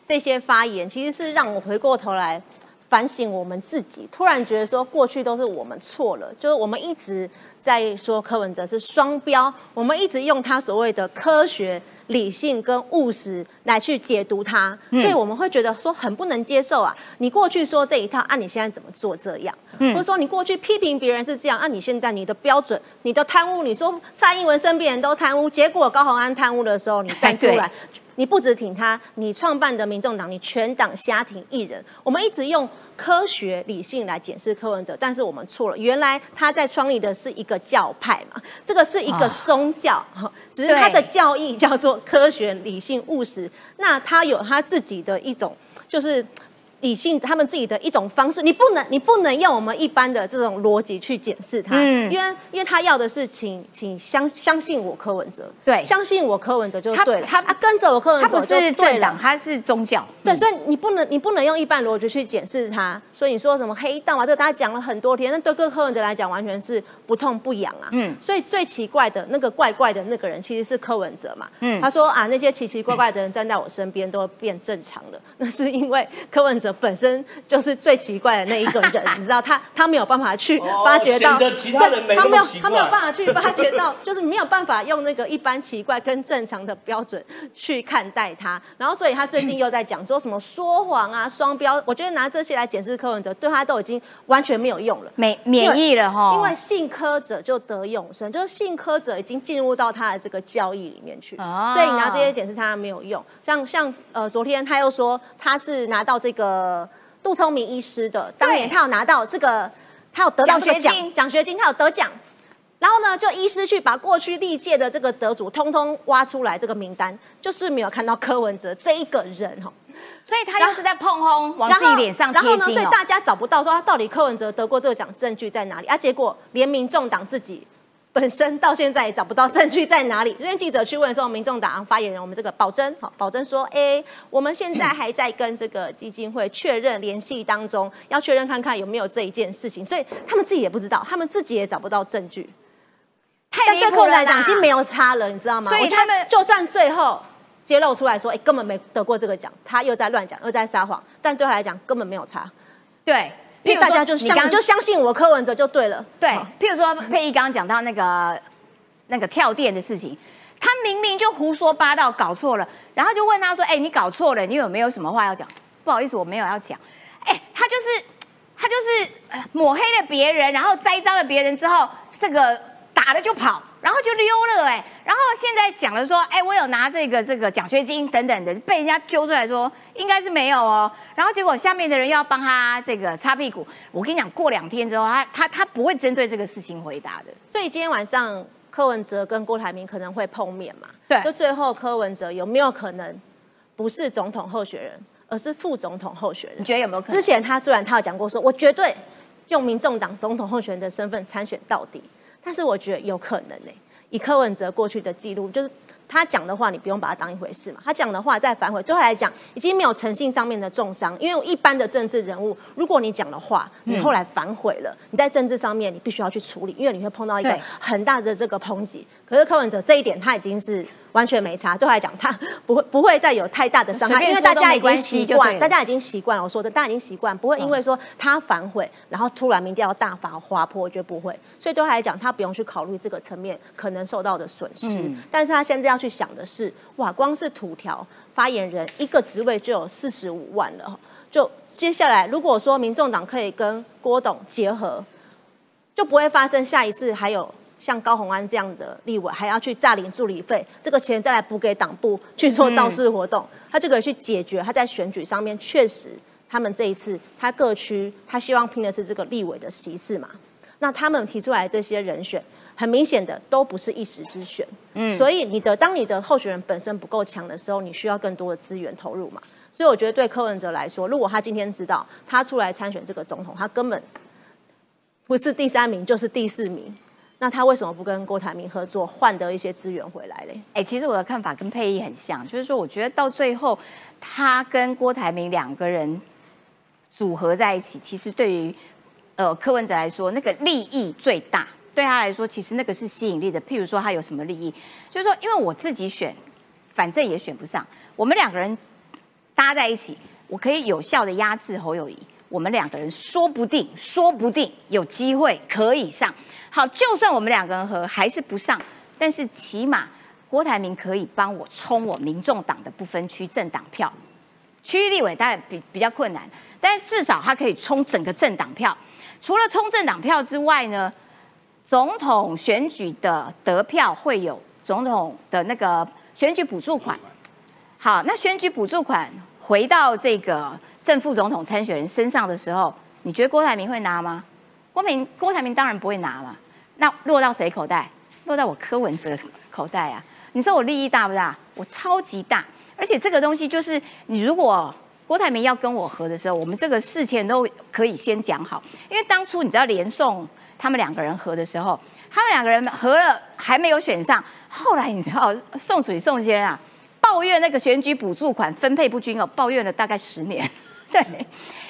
这些发言，其实是让我回过头来反省我们自己。突然觉得说，过去都是我们错了，就是我们一直在说柯文哲是双标，我们一直用他所谓的科学。理性跟务实来去解读它，所以我们会觉得说很不能接受啊！你过去说这一套，按你现在怎么做这样？或者说你过去批评别人是这样，按你现在你的标准、你的贪污，你说蔡英文身边人都贪污，结果高鸿安贪污的时候，你站出来，你不止挺他，你创办的民众党，你全党瞎挺一人，我们一直用。科学理性来检视柯文哲，但是我们错了。原来他在创立的是一个教派嘛，这个是一个宗教，只是他的教义叫做科学理性务实。那他有他自己的一种，就是。理性他们自己的一种方式，你不能你不能用我们一般的这种逻辑去检视他，因为因为他要的是请请相相信我柯文哲，对，相信我柯文哲就对了，他他跟着我柯文哲就对了，他是宗教，对，所以你不能你不能用一般逻辑去检视他，所以你说什么黑道啊，这个大家讲了很多天，那对各柯文哲来讲完全是不痛不痒啊，嗯，所以最奇怪的那个怪怪的那个人其实是柯文哲嘛，嗯，他说啊那些奇奇怪怪的人站在我身边都变正常了，那是因为柯文哲。本身就是最奇怪的那一个人，你知道他他没有办法去发掘到，对，他没有他没有办法去发掘到，就是没有办法用那个一般奇怪跟正常的标准去看待他。然后所以他最近又在讲说什么说谎啊、双标，我觉得拿这些来检视柯文哲，对他都已经完全没有用了，免免疫了哈。因为信科者就得永生，就是信科者已经进入到他的这个教义里面去，所以你拿这些检视他没有用。像像呃，昨天他又说他是拿到这个。呃，杜聪明医师的当年他有拿到这个，他有得到这个奖奖学金，他有得奖。然后呢，就医师去把过去历届的这个得主通通挖出来，这个名单就是没有看到柯文哲这一个人哈。所以他又是在碰轰，往自己脸上然后呢，所以大家找不到说他到底柯文哲得过这个奖证据在哪里啊？结果连民众党自己。本身到现在也找不到证据在哪里。因为记者去问的时候，民众党发言人我们这个保真，好，保真说，哎，我们现在还在跟这个基金会确认联系当中，要确认看看有没有这一件事情。所以他们自己也不知道，他们自己也找不到证据。但对客人来讲，已经没有差了，你知道吗？所以他们就算最后揭露出来说，哎，根本没得过这个奖，他又在乱讲，又在撒谎，但对他来讲根本没有差。对。因为大家就相就相信我柯文哲就对了。对，譬如说佩仪刚刚讲到那个那个跳电的事情，他明明就胡说八道，搞错了，然后就问他说：“哎，你搞错了，你有没有什么话要讲？”不好意思，我没有要讲。哎，他就是他就是抹黑了别人，然后栽赃了别人之后，这个打了就跑。然后就溜了哎，然后现在讲了说，哎，我有拿这个这个奖学金等等的，被人家揪出来说应该是没有哦。然后结果下面的人又要帮他这个擦屁股。我跟你讲，过两天之后，他他他不会针对这个事情回答的。所以今天晚上柯文哲跟郭台铭可能会碰面嘛？对。就最后柯文哲有没有可能不是总统候选人，而是副总统候选人。你觉得有没有可能？之前他虽然他有讲过，说我绝对用民众党总统候选人的身份参选到底，但是我觉得有可能呢。以柯文哲过去的记录，就是他讲的话，你不用把它当一回事嘛。他讲的话再反悔，对他来讲已经没有诚信上面的重伤。因为一般的政治人物，如果你讲的话，你后来反悔了，你在政治上面你必须要去处理，因为你会碰到一个很大的这个抨击。可是柯文哲这一点，他已经是。完全没差，对他来讲，他 不会不会再有太大的伤害，因为大家已经习惯，大家已经习惯了。我说的，大家已经习惯，不会因为说他反悔，然后突然民调大发滑坡，我觉得不会。所以对他来讲，他不用去考虑这个层面可能受到的损失。但是他现在要去想的是，哇，光是土条发言人一个职位就有四十五万了，就接下来如果说民众党可以跟郭董结合，就不会发生下一次还有。像高鸿安这样的立委，还要去诈领助理费，这个钱再来补给党部去做造势活动，他就可以去解决他在选举上面确实，他们这一次他各区他希望拼的是这个立委的席次嘛，那他们提出来这些人选，很明显的都不是一时之选，嗯，所以你的当你的候选人本身不够强的时候，你需要更多的资源投入嘛，所以我觉得对柯文哲来说，如果他今天知道他出来参选这个总统，他根本不是第三名就是第四名。那他为什么不跟郭台铭合作，换得一些资源回来嘞？哎，其实我的看法跟佩仪很像，就是说，我觉得到最后，他跟郭台铭两个人组合在一起，其实对于呃柯文哲来说，那个利益最大。对他来说，其实那个是吸引力的。譬如说，他有什么利益？就是说，因为我自己选，反正也选不上，我们两个人搭在一起，我可以有效的压制侯友谊。我们两个人说不定，说不定有机会可以上。好，就算我们两个人和还是不上，但是起码郭台铭可以帮我冲我民众党的不分区政党票。区域立委当然比比较困难，但至少他可以冲整个政党票。除了冲政党票之外呢，总统选举的得票会有总统的那个选举补助款。好，那选举补助款回到这个。正副总统参选人身上的时候，你觉得郭台铭会拿吗？郭明郭台铭当然不会拿嘛。那落到谁口袋？落到我柯文哲口袋啊！你说我利益大不大？我超级大。而且这个东西就是，你如果郭台铭要跟我合的时候，我们这个事前都可以先讲好。因为当初你知道连宋他们两个人合的时候，他们两个人合了还没有选上，后来你知道宋水宋先生啊抱怨那个选举补助款分配不均哦，抱怨了大概十年。对，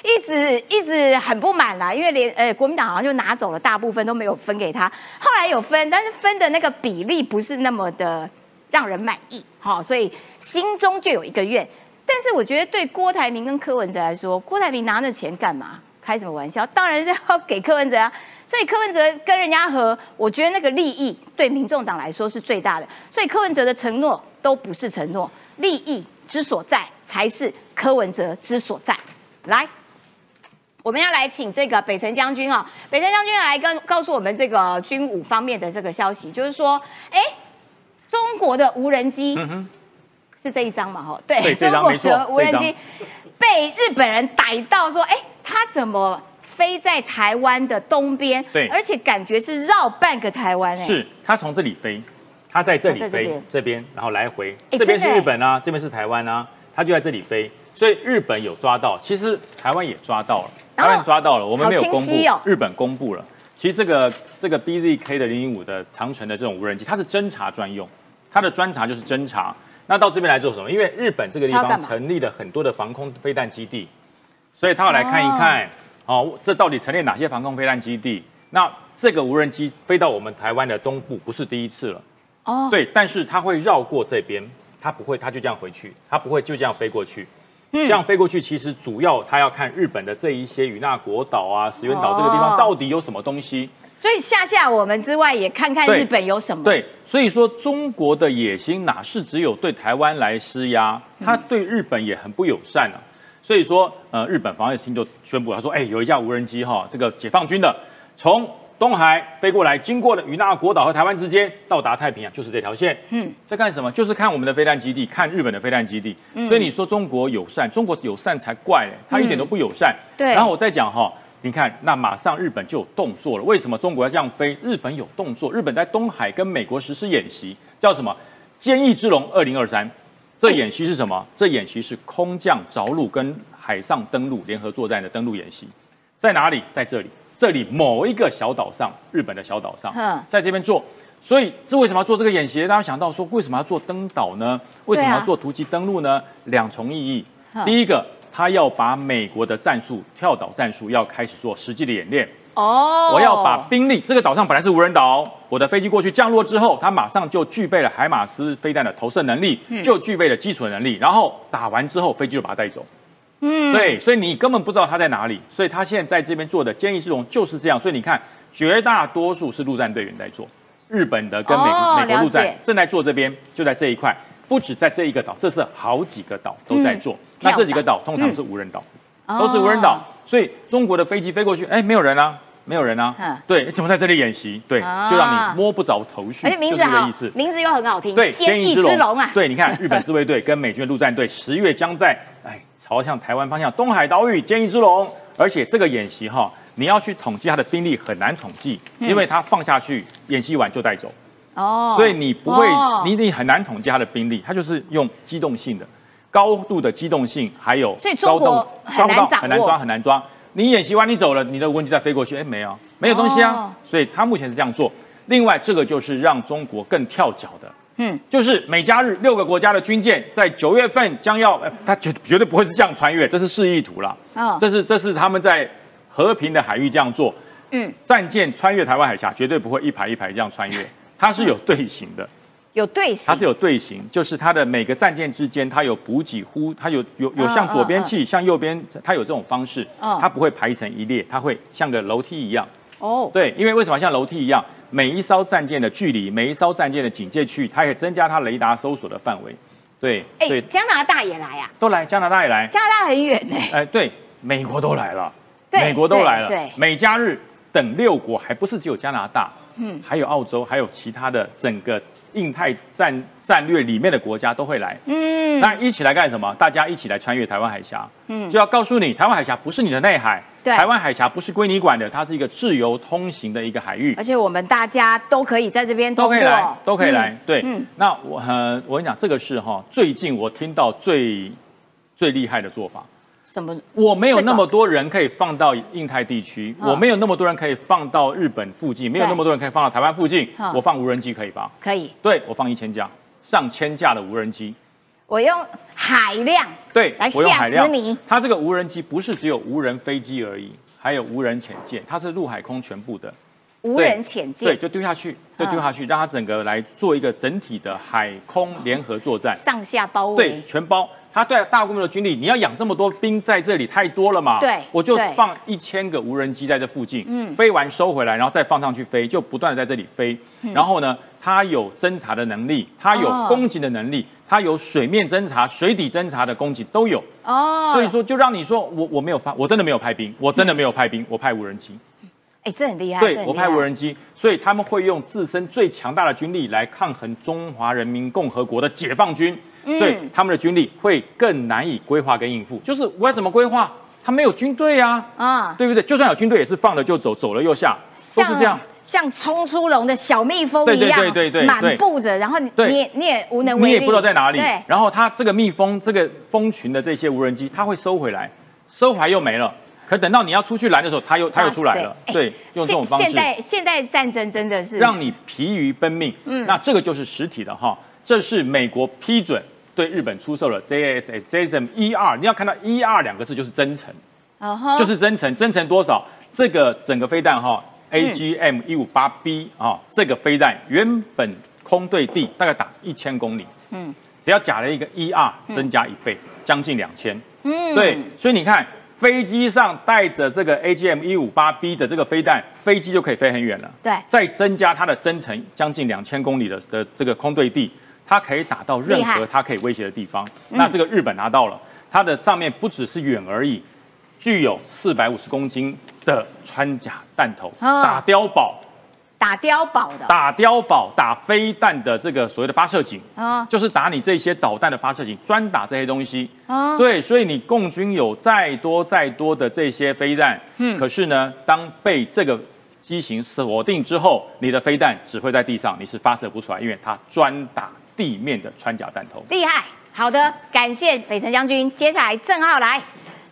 一直一直很不满啦，因为连呃国民党好像就拿走了大部分都没有分给他，后来有分，但是分的那个比例不是那么的让人满意，好，所以心中就有一个怨。但是我觉得对郭台铭跟柯文哲来说，郭台铭拿那钱干嘛？开什么玩笑？当然是要给柯文哲啊。所以柯文哲跟人家和，我觉得那个利益对民众党来说是最大的。所以柯文哲的承诺都不是承诺，利益之所在才是柯文哲之所在。来，我们要来请这个北辰将军啊，北辰将军来跟告诉我们这个军武方面的这个消息，就是说，哎，中国的无人机是这一张嘛？哈，对，中国的无人机被日本人逮到，说，哎，他怎么飞在台湾的东边？对，而且感觉是绕半个台湾，哎，是他从这里飞，它在这里飞，这边，然后来回，这边是日本啊，这边是台湾啊，它就在这里飞。所以日本有抓到，其实台湾也抓到了，台湾抓到了，我们没有公布，日本公布了。其实这个这个 BZK 的零零五的长城的这种无人机，它是侦察专用，它的专查就是侦察。那到这边来做什么？因为日本这个地方成立了很多的防空飞弹基地，所以他要来看一看，哦，这到底成立哪些防空飞弹基地？那这个无人机飞到我们台湾的东部不是第一次了，哦，对，但是它会绕过这边，它不会，它就这样回去，它不会就这样飞过去。这样飞过去，其实主要他要看日本的这一些与那国岛啊、石垣岛这个地方到底有什么东西。所以吓吓我们之外，也看看日本有什么。对，所以说中国的野心哪是只有对台湾来施压，他对日本也很不友善啊。所以说，呃，日本防卫厅就宣布，他说：“哎，有一架无人机哈，这个解放军的从。”东海飞过来，经过了与那国岛和台湾之间，到达太平洋，就是这条线。嗯，在干什么？就是看我们的飞弹基地，看日本的飞弹基地。所以你说中国友善，中国友善才怪嘞，他一点都不友善。对。然后我再讲哈，你看，那马上日本就有动作了。为什么中国要这样飞？日本有动作，日本在东海跟美国实施演习，叫什么？坚毅之龙二零二三。这演习是什么？这演习是空降着陆跟海上登陆联合作战的登陆演习，在哪里？在这里，这里某一个小岛上，日本的小岛上，在这边做。所以这为什么要做这个演习？大家想到说，为什么要做登岛呢？为什么要做突击登陆呢？两重意义。第一个，他要把美国的战术跳岛战术要开始做实际的演练。哦，我要把兵力，这个岛上本来是无人岛，我的飞机过去降落之后，它马上就具备了海马斯飞弹的投射能力，就具备了基础能力。然后打完之后，飞机就把它带走。嗯，对，所以你根本不知道他在哪里。所以他现在在这边做的坚毅之龙就是这样。所以你看，绝大多数是陆战队员在做。日本的跟美国美国陆战正在做这边，就在这一块，不止在这一个岛，这是好几个岛都在做。那这几个岛通常是无人岛，都是无人岛，所以中国的飞机飞过去，哎，没有人啊，没有人啊，对，怎么在这里演习？对，就让你摸不着头绪。而且名字好，名字又很好听，对，天翼之龙啊。对，你看日本自卫队跟美军陆战队十月将在哎朝向台湾方向东海岛屿歼翼之龙，而且这个演习哈。你要去统计它的兵力很难统计，因为它放下去演习完就带走，哦，所以你不会，你你很难统计它的兵力，它就是用机动性的高度的机动性，还有所以中国很难很难抓很难抓。你演习完你走了，你的无人机再飞过去，哎，没有没有东西啊，所以他目前是这样做。另外，这个就是让中国更跳脚的，嗯，就是美加日六个国家的军舰在九月份将要，呃他绝绝对不会是这样穿越，这是示意图了，啊，这是这是他们在。和平的海域这样做，嗯，战舰穿越台湾海峡绝对不会一排一排这样穿越，它是有队形的，有队形，它是有队形，就是它的每个战舰之间，它有补给呼，它有有有向左边气，向右边，它有这种方式，它不会排成一列，它会像个楼梯一样。哦，对，因为为什么像楼梯一样？每一艘战舰的距离，每一艘战舰的警戒区域，它也增加它雷达搜索的范围。对，哎，加拿大也来啊？都来，加拿大也来。加拿大很远呢。哎，对，美国都来了。美国都来了，美加日等六国，还不是只有加拿大，嗯，还有澳洲，还有其他的整个印太战战略里面的国家都会来，嗯，那一起来干什么？大家一起来穿越台湾海峡，嗯，就要告诉你，台湾海峡不是你的内海，对，台湾海峡不是归你管的，它是一个自由通行的一个海域，而且我们大家都可以在这边都可以来，都可以来，对，嗯，那我呃，我跟你讲，这个是哈，最近我听到最最厉害的做法。什么？我没有那么多人可以放到印太地区，我没有那么多人可以放到日本附近，没有那么多人可以放到台湾附近。我放无人机可以吧？可以。对，我放一千架、上千架的无人机。我用海量对来吓死你。它这个无人机不是只有无人飞机而已，还有无人潜舰，它是陆海空全部的无人潜舰。对，就丢下去，就丢下去，让它整个来做一个整体的海空联合作战，上下包围，对，全包。它对大规模的军力，你要养这么多兵在这里太多了嘛？对，我就放一千个无人机在这附近，嗯，飞完收回来，然后再放上去飞，就不断的在这里飞。然后呢，它有侦察的能力，它有攻击的能力，它有水面侦察、水底侦察的攻击都有。哦，所以说就让你说我我没有发，我真的没有派兵，我真的没有派兵，我派无人机。哎，这很厉害。对，我派无人机，所以他们会用自身最强大的军力来抗衡中华人民共和国的解放军。所以他们的军力会更难以规划跟应付，就是我要怎么规划？他没有军队啊，啊，对不对？就算有军队，也是放了就走，走了又下，都是这样，像冲出笼的小蜜蜂一样，对对对对，满布着，然后你你你也无能为力，你也不知道在哪里。然后它这个蜜蜂，这个蜂群的这些无人机，它会收回来，收回来又没了。可等到你要出去拦的时候，它又它又出来了。对，用这种方式。现代现代战争真的是让你疲于奔命。嗯，那这个就是实体的哈，这是美国批准。对日本出售了 JSS JSM 一二，你要看到一二两个字就是真诚，就是真诚，真诚多少？这个整个飞弹哈，AGM 一五八 B 啊，这个飞弹原本空对地大概打一千公里，嗯，只要加了一个 ER，，增加一倍，将近两千，嗯，对，所以你看飞机上带着这个 AGM 一五八 B 的这个飞弹，飞机就可以飞很远了，对，再增加它的增程，将近两千公里的的这个空对地。它可以打到任何它可以威胁的地方。那这个日本拿到了，它的上面不只是远而已，具有四百五十公斤的穿甲弹头，打碉堡，打碉堡的，打碉堡打飞弹的这个所谓的发射井啊，就是打你这些导弹的发射井，专打这些东西啊。对，所以你共军有再多再多的这些飞弹，嗯，可是呢，当被这个机型锁定之后，你的飞弹只会在地上，你是发射不出来，因为它专打。地面的穿甲弹头厉害，好的，感谢北辰将军。接下来郑浩来，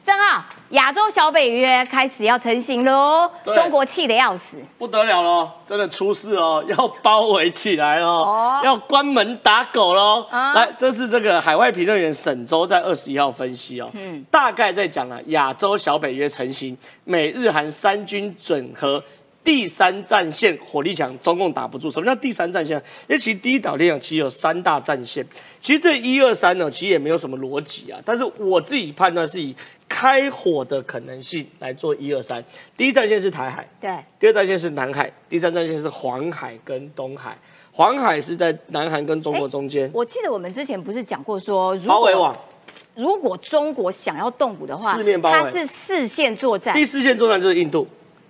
郑浩，亚洲小北约开始要成型喽，中国气得要死，不得了了，真的出事哦，要包围起来哦，要关门打狗喽。来，这是这个海外评论员沈周在二十一号分析哦，嗯，大概在讲啊，亚洲小北约成型，美日韩三军整合。第三战线火力强，中共打不住。什么叫第三战线？因为其实第一岛链其实有三大战线，其实这一二三呢，其实也没有什么逻辑啊。但是我自己判断是以开火的可能性来做一二三。第一战线是台海，对。第二战线是南海，第三战线是黄海跟东海。黄海是在南韩跟中国中间。我记得我们之前不是讲过说，包围网，如果中国想要动武的话，四面包围，它是四线作战。第四线作战就是印度。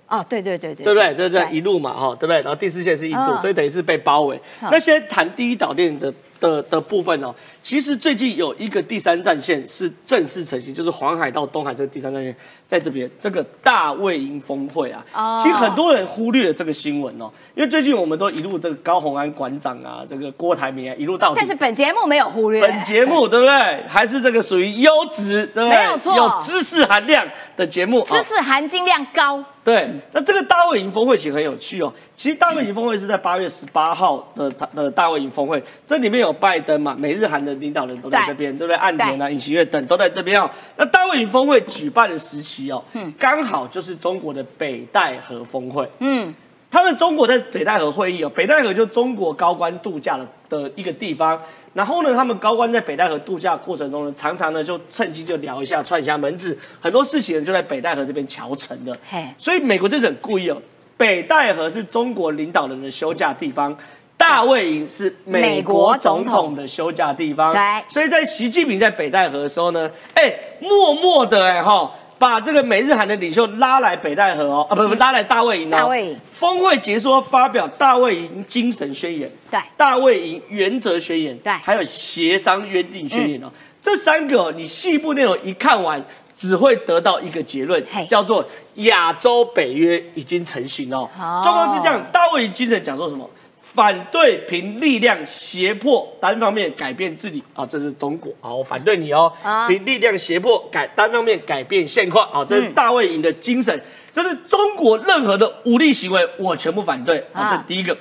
哦，对对对对，对不对？就是这一路嘛，哈，对不对？然后第四线是印度，所以等于是被包围。那现在谈第一岛链的。的的部分哦，其实最近有一个第三战线是正式成型，就是黄海到东海这个第三战线在这边，这个大卫营峰会啊。哦。其实很多人忽略了这个新闻哦，因为最近我们都一路这个高鸿安馆长啊，这个郭台铭啊一路到。但是本节目没有忽略。本节目对不对？还是这个属于优质，对不对？没有错。有知识含量的节目。知识含金量高。对。那这个大卫营峰会其实很有趣哦。其实大卫营峰会是在八月十八号的的大卫营峰会，这里面有拜登嘛，美日韩的领导人都在这边，对不对？岸田啊、尹锡悦等都在这边哦。那大卫营峰会举办的时期哦，嗯，刚好就是中国的北戴河峰会，嗯，他们中国在北戴河会议哦，北戴河就中国高官度假的的一个地方，然后呢，他们高官在北戴河度假过程中呢，常常呢就趁机就聊一下串一下门子，很多事情就在北戴河这边桥成的，所以美国这很故意哦。北戴河是中国领导人的休假地方，大卫营是美国总统的休假地方。对，所以在习近平在北戴河的时候呢，哎，默默的哎哈，把这个美日韩的领袖拉来北戴河哦，啊不不，拉来大卫营哦。大卫营。峰会结束发表大卫营精神宣言，对，大卫营原则宣言，对，还有协商约定宣言哦，这三个你细部内容一看完。只会得到一个结论，叫做亚洲北约已经成型了。状况是这样，大卫精神讲说什么？反对凭力量胁迫单方面改变自己。啊，这是中国。啊，我反对你哦。凭力量胁迫改单方面改变现况。啊，这是大卫营的精神，就是中国任何的武力行为，我全部反对。啊。这第一个，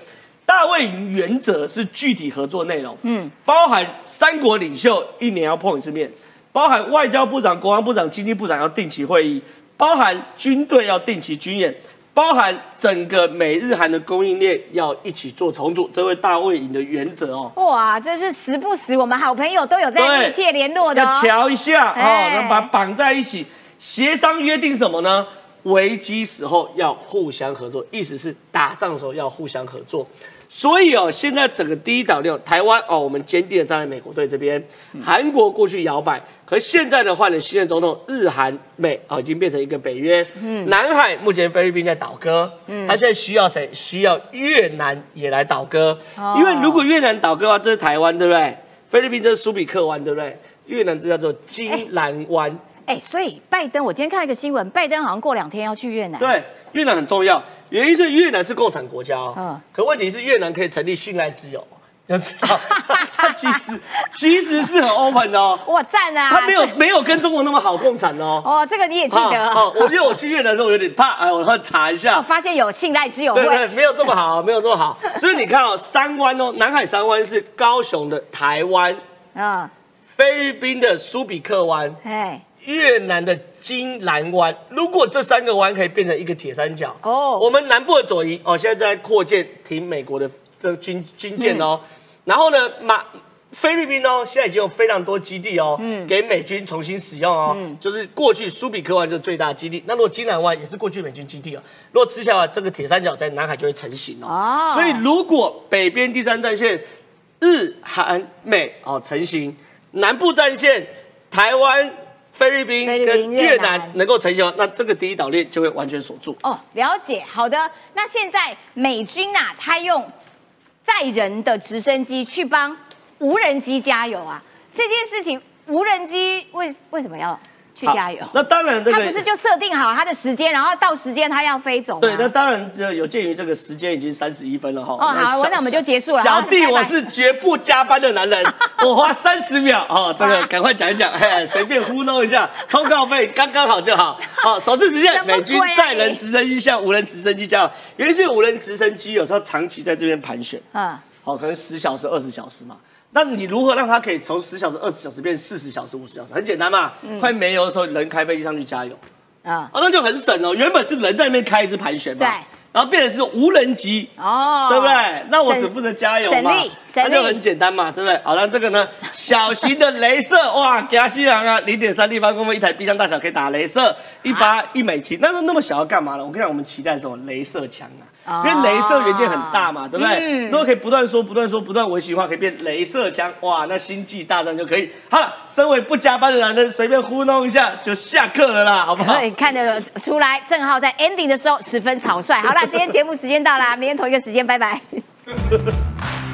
大卫营原则是具体合作内容，嗯，包含三国领袖一年要碰一次面。包含外交部长、国防部长、经济部长要定期会议，包含军队要定期军演，包含整个美日韩的供应链要一起做重组，这位大卫营的原则哦。哇，这是时不时我们好朋友都有在密切联络的，要瞧一下哦，把绑在一起，协商约定什么呢？危机时候要互相合作，意思是打仗的时候要互相合作。所以哦，现在整个第一岛链，台湾哦，我们坚定的站在美国队这边。韩国过去摇摆，可现在的换了新任总统，日韩美啊已经变成一个北约。嗯，南海目前菲律宾在倒戈，嗯，他现在需要谁？需要越南也来倒戈。哦，因为如果越南倒戈的话，这是台湾，对不对？菲律宾这是苏比克湾，对不对？越南这叫做金兰湾。哎，所以拜登，我今天看一个新闻，拜登好像过两天要去越南。对，越南很重要。原因是越南是共产国家哦，可问题是越南可以成立信赖之友，要知道，他其实其实是很 open 的哦。我，赞啊！他没有没有跟中国那么好共产哦。哦，这个你也记得哦。我因为我去越南的时候有点怕，哎，我要查一下。发现有信赖之友，对对，没有这么好，没有这么好。所以你看哦，三湾哦，南海三湾是高雄的台湾，啊，菲律宾的苏比克湾，哎。越南的金兰湾，如果这三个湾可以变成一个铁三角哦，我们南部的左营哦，现在在扩建停美国的的军军舰哦，然后呢，马菲律宾哦，现在已经有非常多基地哦，嗯，给美军重新使用哦，就是过去苏比克湾就是最大基地，那如果金兰湾也是过去美军基地哦，如果吃下来这个铁三角在南海就会成型哦，所以如果北边第三战线日韩美哦成型，南部战线台湾。菲律宾跟越南能够成型，那这个第一岛链就会完全锁住。哦，了解。好的，那现在美军啊，他用载人的直升机去帮无人机加油啊，这件事情无人机为为什么要？去加油。那当然，他不是就设定好他的时间，然后到时间他要飞走。对，那当然，这有鉴于这个时间已经三十一分了哈。哦，好，那我们就结束了。小弟，我是绝不加班的男人，我花三十秒哦，这个赶快讲一讲，哎，随便糊弄一下，通告费刚刚好就好。好，首次实现美军载人直升机向无人直升机加油，尤其是无人直升机有时候长期在这边盘旋，嗯，好，可能十小时、二十小时嘛。那你如何让它可以从十小时、二十小时变四十小时、五十小时？很简单嘛，快没油的时候，人开飞机上去加油，啊，那就很省哦。原本是人在那边开一支盘旋嘛，对，然后变成是无人机，哦，对不对？那我只负责加油嘛，那就很简单嘛，对不对？好，那这个呢，小型的镭射，哇，加西洋啊，零点三立方公分，一台冰箱大小可以打镭射，一发一美金。那那么小要干嘛呢？我跟你讲，我们期待什么？镭射枪啊。因为镭射元件很大嘛，对不对？如果可以不断说、不断说、不断维系的话，可以变镭射枪，哇，那星际大战就可以。好了，身为不加班的男人，随便糊弄一下就下课了啦，好不好？看得出来，正好在 ending 的时候十分草率。好了，今天节目时间到啦，明天同一个时间，拜拜。